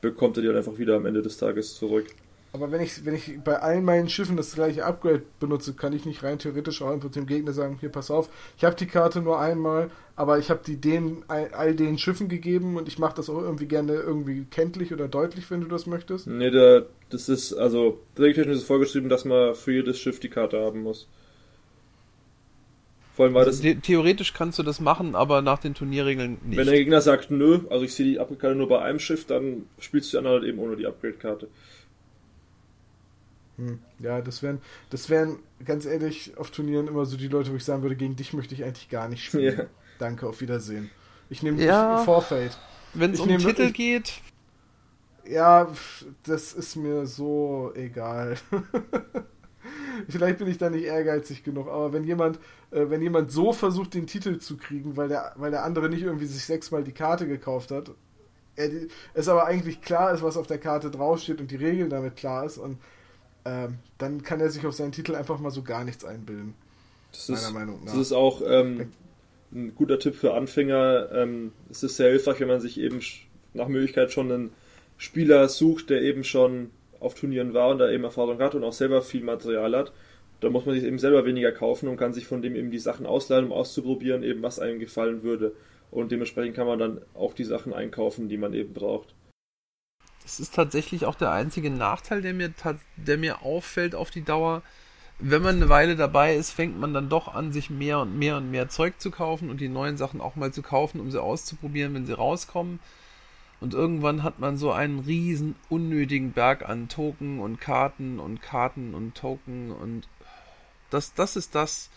bekommt er die halt einfach wieder am Ende des Tages zurück. Aber wenn ich, wenn ich bei allen meinen Schiffen das gleiche Upgrade benutze, kann ich nicht rein theoretisch auch einfach dem Gegner sagen, hier pass auf, ich habe die Karte nur einmal, aber ich habe die den, all, den Schiffen gegeben und ich mache das auch irgendwie gerne irgendwie kenntlich oder deutlich, wenn du das möchtest. Nee, da, das ist, also, regeltechnisch ist vorgeschrieben, dass man für jedes Schiff die Karte haben muss. Vor allem war das, Also, the theoretisch kannst du das machen, aber nach den Turnierregeln nicht. wenn der Gegner sagt, nö, also ich sehe die Upgrade-Karte nur bei einem Schiff, dann spielst du die andere halt eben ohne die Upgrade-Karte. Hm. Ja, das wären, das wären ganz ehrlich auf Turnieren immer so die Leute, wo ich sagen würde, gegen dich möchte ich eigentlich gar nicht spielen. Ja. Danke, auf Wiedersehen. Ich nehme Ja. ich, Forfeit. Wenn es Ich um nehm Titel wirklich- geht, Ja, das ist mir so egal. Vielleicht bin ich da nicht ehrgeizig genug, aber wenn jemand, äh, wenn jemand so versucht, den Titel zu kriegen, weil der, weil der andere nicht irgendwie sich sechsmal die Karte gekauft hat, er, es aber eigentlich klar ist, was auf der Karte draufsteht und die Regel damit klar ist, und ähm, dann kann er sich auf seinen Titel einfach mal so gar nichts einbilden. Das Meiner ist, Meinung nach. das ist auch ähm, ein guter Tipp für Anfänger. Ähm, es ist sehr hilfreich, wenn man sich eben nach Möglichkeit schon einen Spieler sucht, der eben schon auf Turnieren war und da eben Erfahrung hat und auch selber viel Material hat. Da muss man sich eben selber weniger kaufen und kann sich von dem eben die Sachen ausleihen, um auszuprobieren, eben was einem gefallen würde. Und dementsprechend kann man dann auch die Sachen einkaufen, die man eben braucht. Das ist tatsächlich auch der einzige Nachteil, der mir, der mir auffällt auf die Dauer. Wenn man eine Weile dabei ist, fängt man dann doch an, sich mehr und mehr und mehr Zeug zu kaufen und die neuen Sachen auch mal zu kaufen, um sie auszuprobieren, wenn sie rauskommen. Und irgendwann hat man so einen riesen unnötigen Berg an Token und Karten und Karten und Token und das, das ist das,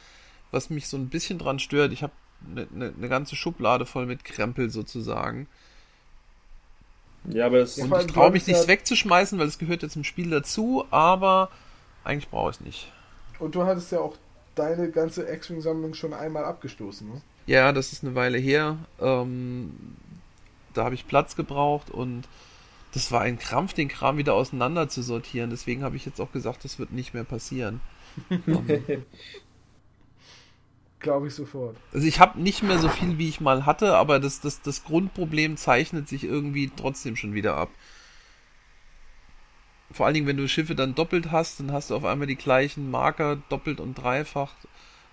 was mich so ein bisschen dran stört. Ich habe eine ne, ne ganze Schublade voll mit Krempel sozusagen. Ja, aber es Ja, Und ich traue mich nichts ja- wegzuschmeißen, weil es gehört jetzt im Spiel dazu, aber eigentlich brauche ich es nicht. Und du hattest ja auch deine ganze X-Wing-Sammlung schon einmal abgestoßen, ne? Ja, das ist eine Weile her. Ähm, da habe ich Platz gebraucht und das war ein Krampf, den Kram wieder auseinander zu sortieren. Deswegen habe ich jetzt auch gesagt, das wird nicht mehr passieren. Glaube ich sofort. Also ich habe nicht mehr so viel, wie ich mal hatte, aber das, das, das Grundproblem zeichnet sich irgendwie trotzdem schon wieder ab. Vor allen Dingen, wenn du Schiffe dann doppelt hast, dann hast du auf einmal die gleichen Marker doppelt und dreifach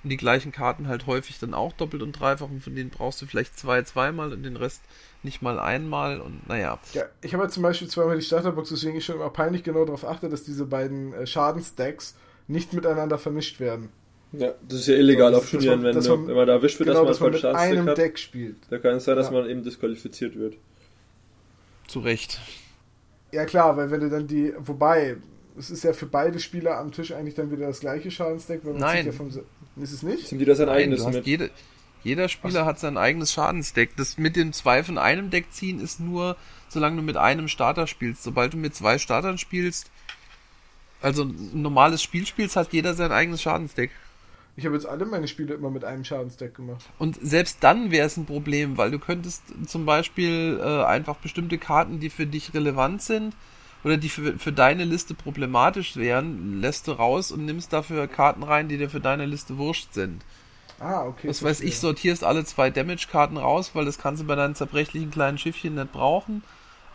und die gleichen Karten halt häufig dann auch doppelt und dreifach und von denen brauchst du vielleicht zwei zweimal und den Rest nicht mal einmal und naja. Ja, ich habe ja zum Beispiel zweimal die Starterbox, deswegen ich schon immer peinlich genau darauf achte, dass diese beiden äh, Schadensstacks nicht miteinander vermischt werden. Ja, das ist ja illegal so, auf Turnieren, wenn, man, wenn man da erwischt wird, genau, dass man, dass man mit einem hat, Deck spielt. Da kann es sein, dass ja. man eben disqualifiziert wird. Zu Recht. Ja klar, weil wenn du dann die, wobei, es ist ja für beide Spieler am Tisch eigentlich dann wieder das gleiche Schadensdeck, weil man Nein. Ja vom, ist es nicht? Sind die das sein Nein, eigenes mit? Jede, jeder Spieler Was? hat sein eigenes Schadensdeck. Das mit dem zwei von einem Deck ziehen ist nur, solange du mit einem Starter spielst. Sobald du mit zwei Startern spielst, also ein normales Spiel spielst, hat jeder sein eigenes Schadensdeck. Ich habe jetzt alle meine Spiele immer mit einem Schadensdeck gemacht. Und selbst dann wäre es ein Problem, weil du könntest zum Beispiel äh, einfach bestimmte Karten, die für dich relevant sind oder die für, für deine Liste problematisch wären, lässt du raus und nimmst dafür Karten rein, die dir für deine Liste wurscht sind. Ah, okay. Was weiß ich, sortierst alle zwei Damage-Karten raus, weil das kannst du bei deinen zerbrechlichen kleinen Schiffchen nicht brauchen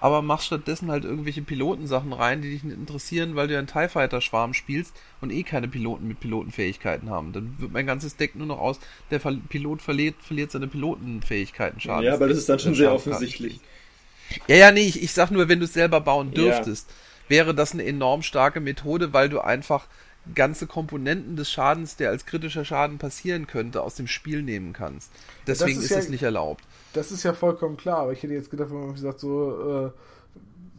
aber mach stattdessen halt irgendwelche Pilotensachen rein, die dich nicht interessieren, weil du einen TIE Fighter Schwarm spielst und eh keine Piloten mit Pilotenfähigkeiten haben. Dann wird mein ganzes Deck nur noch aus, der Pilot verliert, verliert seine Pilotenfähigkeiten Schaden. Ja, aber das ist dann schon sehr offensichtlich. Ja, ja, nee, ich, ich sag nur, wenn du es selber bauen dürftest, ja. wäre das eine enorm starke Methode, weil du einfach ganze Komponenten des Schadens, der als kritischer Schaden passieren könnte, aus dem Spiel nehmen kannst. Deswegen das ist, ist ja, nicht erlaubt. Das ist ja vollkommen klar, aber ich hätte jetzt gedacht, wenn man gesagt, so, äh,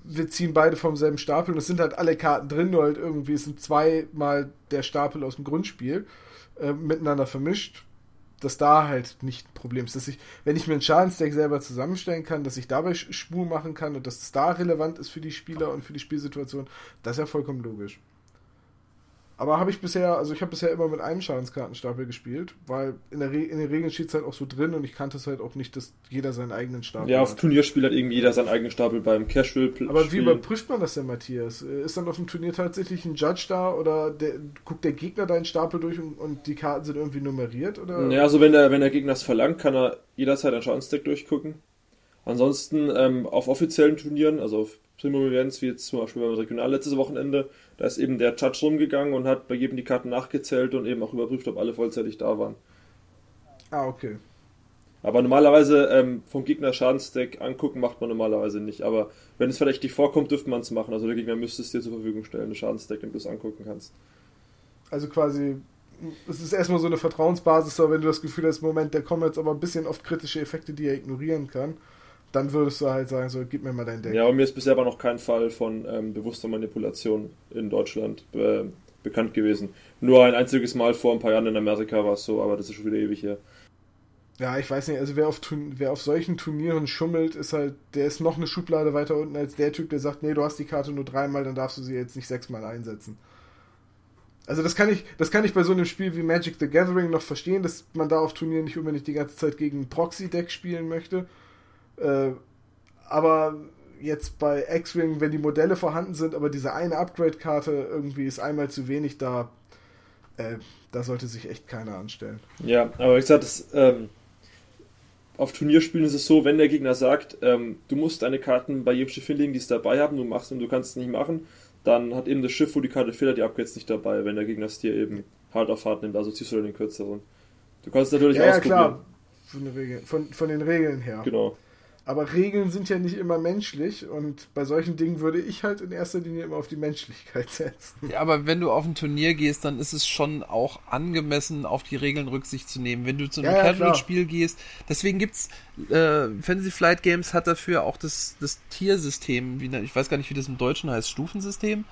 wir ziehen beide vom selben Stapel und es sind halt alle Karten drin, nur halt irgendwie, es sind zweimal der Stapel aus dem Grundspiel äh, miteinander vermischt, dass da halt nicht ein Problem ist. Dass ich, wenn ich mir ein Schadensdeck selber zusammenstellen kann, dass ich dabei Spur machen kann und dass es da relevant ist für die Spieler und für die Spielsituation, das ist ja vollkommen logisch. Aber habe ich bisher, also ich habe bisher immer mit einem Schadenskartenstapel gespielt, weil in, der Re in den Regeln steht es halt auch so drin und ich kannte es halt auch nicht, dass jeder seinen eigenen Stapel ja, hat. Ja, auf Turnierspiel hat irgendwie jeder seinen eigenen Stapel beim Casual. Aber wie überprüft man das denn, Matthias? Ist dann auf dem Turnier tatsächlich ein Judge da oder der, guckt der Gegner deinen Stapel durch und, und, die Karten sind irgendwie nummeriert? Oder? Ja, also wenn der, wenn der Gegner es verlangt, kann er jederzeit ein Schadensdeck durchgucken. Ansonsten ähm, auf offiziellen Turnieren, also auf Primo-Events, wie jetzt zum Beispiel beim Regional letztes Wochenende, da ist eben der Judge rumgegangen und hat bei jedem die Karten nachgezählt und eben auch überprüft, ob alle vollzeitig da waren. Ah, okay. Aber normalerweise ähm, vom Gegner Schadensdeck angucken macht man normalerweise nicht. Aber wenn es verdächtig vorkommt, dürfte man es machen. Also der Gegner müsste es dir zur Verfügung stellen, ein Schadensdeck, damit du es angucken kannst. Also quasi, es ist erstmal so eine Vertrauensbasis, aber wenn du das Gefühl hast, Moment, da kommen jetzt aber ein bisschen oft kritische Effekte, die er ignorieren kann, dann würdest du halt sagen, so, gib mir mal dein Deck. Ja, aber mir ist bisher aber noch kein Fall von ähm, bewusster Manipulation in Deutschland äh, bekannt gewesen. Nur ein einziges Mal vor ein paar Jahren in Amerika war es so, aber das ist schon wieder ewig her. Ja, ich weiß nicht, also wer auf, wer auf solchen Turnieren schummelt, ist halt, der ist noch eine Schublade weiter unten als der Typ, der sagt, nee, du hast die Karte nur dreimal, dann darfst du sie jetzt nicht sechsmal einsetzen. Also das kann ich, das kann ich bei so einem Spiel wie Magic the Gathering noch verstehen, dass man da auf Turnieren nicht unbedingt die ganze Zeit gegen ein Proxy-Deck spielen möchte. Äh, aber jetzt bei X-Wing, wenn die Modelle vorhanden sind, aber diese eine Upgrade-Karte irgendwie ist einmal zu wenig da, äh, da sollte sich echt keiner anstellen. Ja, aber wie gesagt, das, ähm, auf Turnierspielen ist es so, wenn der Gegner sagt, ähm, du musst deine Karten bei jedem Schiff hinlegen, die es dabei haben, du machst und du kannst es nicht machen, dann hat eben das Schiff, wo die Karte fehlt, die Upgrades nicht dabei, wenn der Gegner es dir eben hart auf hart nimmt, also ziehst du den kürzeren. Du kannst natürlich ja, ausprobieren. Ja, klar, von, von, von den Regeln her. Genau. Aber Regeln sind ja nicht immer menschlich und bei solchen Dingen würde ich halt in erster Linie immer auf die Menschlichkeit setzen. Ja, aber wenn du auf ein Turnier gehst, dann ist es schon auch angemessen, auf die Regeln Rücksicht zu nehmen. Wenn du zu einem ja, Casual-Spiel gehst, deswegen gibt's äh, Fantasy Flight Games hat dafür auch das, das Tiersystem, wie, ich weiß gar nicht, wie das im Deutschen heißt, Stufensystem,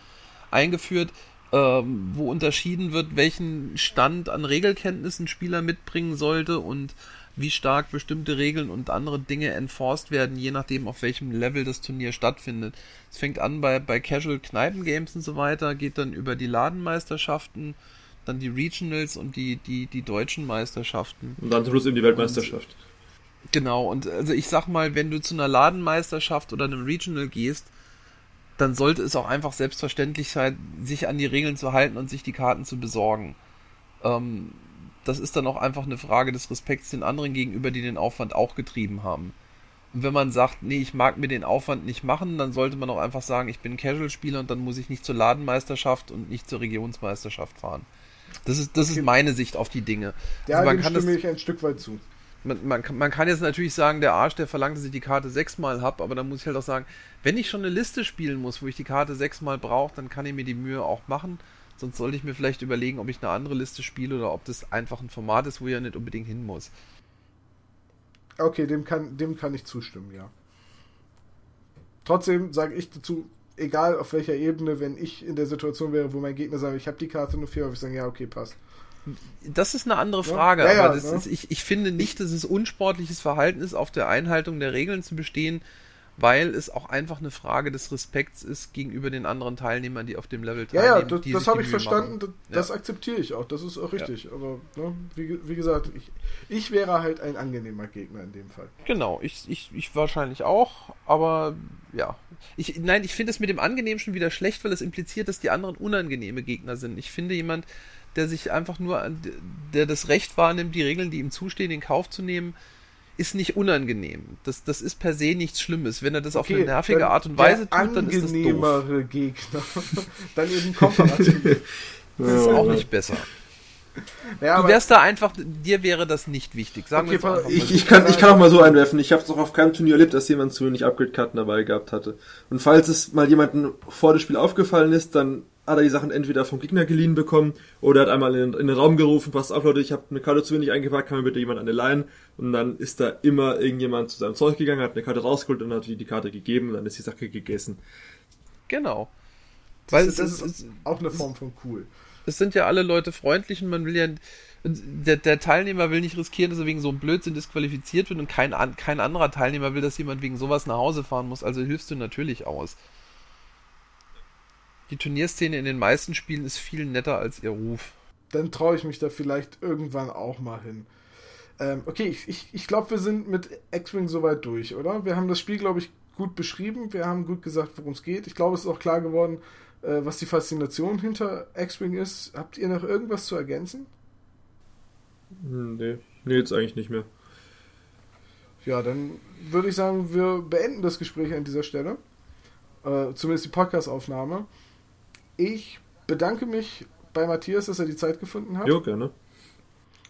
eingeführt, ähm, wo unterschieden wird, welchen Stand an Regelkenntnissen ein Spieler mitbringen sollte und wie stark bestimmte Regeln und andere Dinge enforced werden, je nachdem, auf welchem Level das Turnier stattfindet. Es fängt an bei, bei Casual Kneipengames und so weiter, geht dann über die Ladenmeisterschaften, dann die Regionals und die, die, die deutschen Meisterschaften. Und dann zum Schluss eben die Weltmeisterschaft. Und, genau, und also ich sag mal, wenn du zu einer Ladenmeisterschaft oder einem Regional gehst, dann sollte es auch einfach selbstverständlich sein, sich an die Regeln zu halten und sich die Karten zu besorgen. Ähm, das ist dann auch einfach eine Frage des Respekts den anderen gegenüber, die den Aufwand auch getrieben haben. Und wenn man sagt, nee, ich mag mir den Aufwand nicht machen, dann sollte man auch einfach sagen, ich bin Casual-Spieler und dann muss ich nicht zur Ladenmeisterschaft und nicht zur Regionsmeisterschaft fahren. Das ist, das ist meine Sicht auf die Dinge. Ja, also man kann stimme das, ich ein Stück weit zu. Man, man, man, kann jetzt natürlich sagen, der Arsch, der verlangt, dass ich die Karte sechsmal habe, aber dann muss ich halt auch sagen, wenn ich schon eine Liste spielen muss, wo ich die Karte sechsmal brauche, dann kann ich mir die Mühe auch machen. Sonst sollte ich mir vielleicht überlegen, ob ich eine andere Liste spiele oder ob das einfach ein Format ist, wo ich ja nicht unbedingt hin muss. Okay, dem kann, dem kann ich zustimmen, ja. Trotzdem sage ich dazu, egal auf welcher Ebene, wenn ich in der Situation wäre, wo mein Gegner sagt, ich habe die Karte nur vier, würde ich sagen, ja, okay, passt. Das ist eine andere Frage, ja, ja, aber ja, ist, ich, ich finde nicht, dass es unsportliches Verhalten ist, auf der Einhaltung der Regeln zu bestehen, weil es auch einfach eine Frage des Respekts ist gegenüber den anderen Teilnehmern, die auf dem Level teilnehmen. Ja, ja, das, das habe ich verstanden, machen. das, ja. akzeptiere ich auch, das ist auch richtig. Ja. Aber ne, wie, wie, gesagt, ich, ich wäre halt ein angenehmer Gegner in dem Fall. Genau, ich, ich, ich wahrscheinlich auch, aber ja. Ich, nein, ich finde es mit dem Angenehm schon wieder schlecht, weil es impliziert, dass die anderen unangenehme Gegner sind. Ich finde jemand, der sich einfach nur, der das Recht wahrnimmt, die Regeln, die ihm zustehen, in Kauf zu nehmen, ist nicht unangenehm. Das, das ist per se nichts Schlimmes. Wenn er das okay, auf eine nervige Art und Weise tut, dann ist das doof. Gegner. dann eben komparativ. das ist auch nicht besser. Ja, du wärst da einfach, dir wäre das nicht wichtig. Sagen okay, wir ich, ich, kann, ich kann auch mal so einwerfen. Ich habe es auch auf keinem Turnier erlebt, dass jemand zu wenig Upgrade-Karten dabei gehabt hatte. Und falls es mal jemandem vor dem Spiel aufgefallen ist, dann hat er die Sachen entweder vom Gegner geliehen bekommen oder hat einmal in, in den Raum gerufen, passt auf Leute, ich habe eine Karte zu wenig eingepackt, kann mir bitte jemand eine leihen? Und dann ist da immer irgendjemand zu seinem Zeug gegangen, hat eine Karte rausgeholt und hat die Karte gegeben und dann ist die Sache gegessen. Genau. Das Weil ist, es ist, ist auch eine Form von cool. Es sind ja alle Leute freundlich und man will ja der, der, Teilnehmer will nicht riskieren, dass er wegen so einem Blödsinn disqualifiziert wird und kein, kein anderer Teilnehmer will, dass jemand wegen sowas nach Hause fahren muss. Also hilfst du natürlich aus die Turnierszene in den meisten Spielen ist viel netter als ihr Ruf. Dann traue ich mich da vielleicht irgendwann auch mal hin. Ähm, okay, ich, ich, ich glaube, wir sind mit X-Wing soweit durch, oder? Wir haben das Spiel, glaube ich, gut beschrieben. Wir haben gut gesagt, worum es geht. Ich glaube, es ist auch klar geworden, äh, was die Faszination hinter X-Wing ist. Habt ihr noch irgendwas zu ergänzen? Hm, nee, nee, jetzt eigentlich nicht mehr. Ja, dann würde ich sagen, wir beenden das Gespräch an dieser Stelle. Äh, zumindest die Podcast-Aufnahme. Ich bedanke mich bei Matthias, dass er die Zeit gefunden hat. Jo, gerne.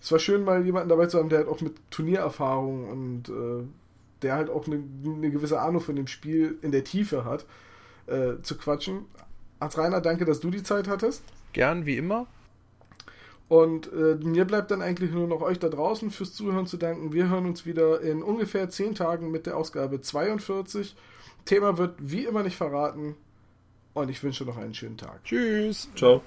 Es war schön, mal jemanden dabei zu haben, der halt auch mit Turniererfahrung und äh, der halt auch eine, eine, gewisse Ahnung von dem Spiel in der Tiefe hat, äh, zu quatschen. Hans Reiner, danke, dass du die Zeit hattest. Gern, wie immer. Und äh, mir bleibt dann eigentlich nur noch euch da draußen fürs Zuhören zu danken. Wir hören uns wieder in ungefähr 10 Tagen mit der Ausgabe 42. Thema wird wie immer nicht verraten und ich wünsche noch einen schönen Tag. Tschüss. Ciao.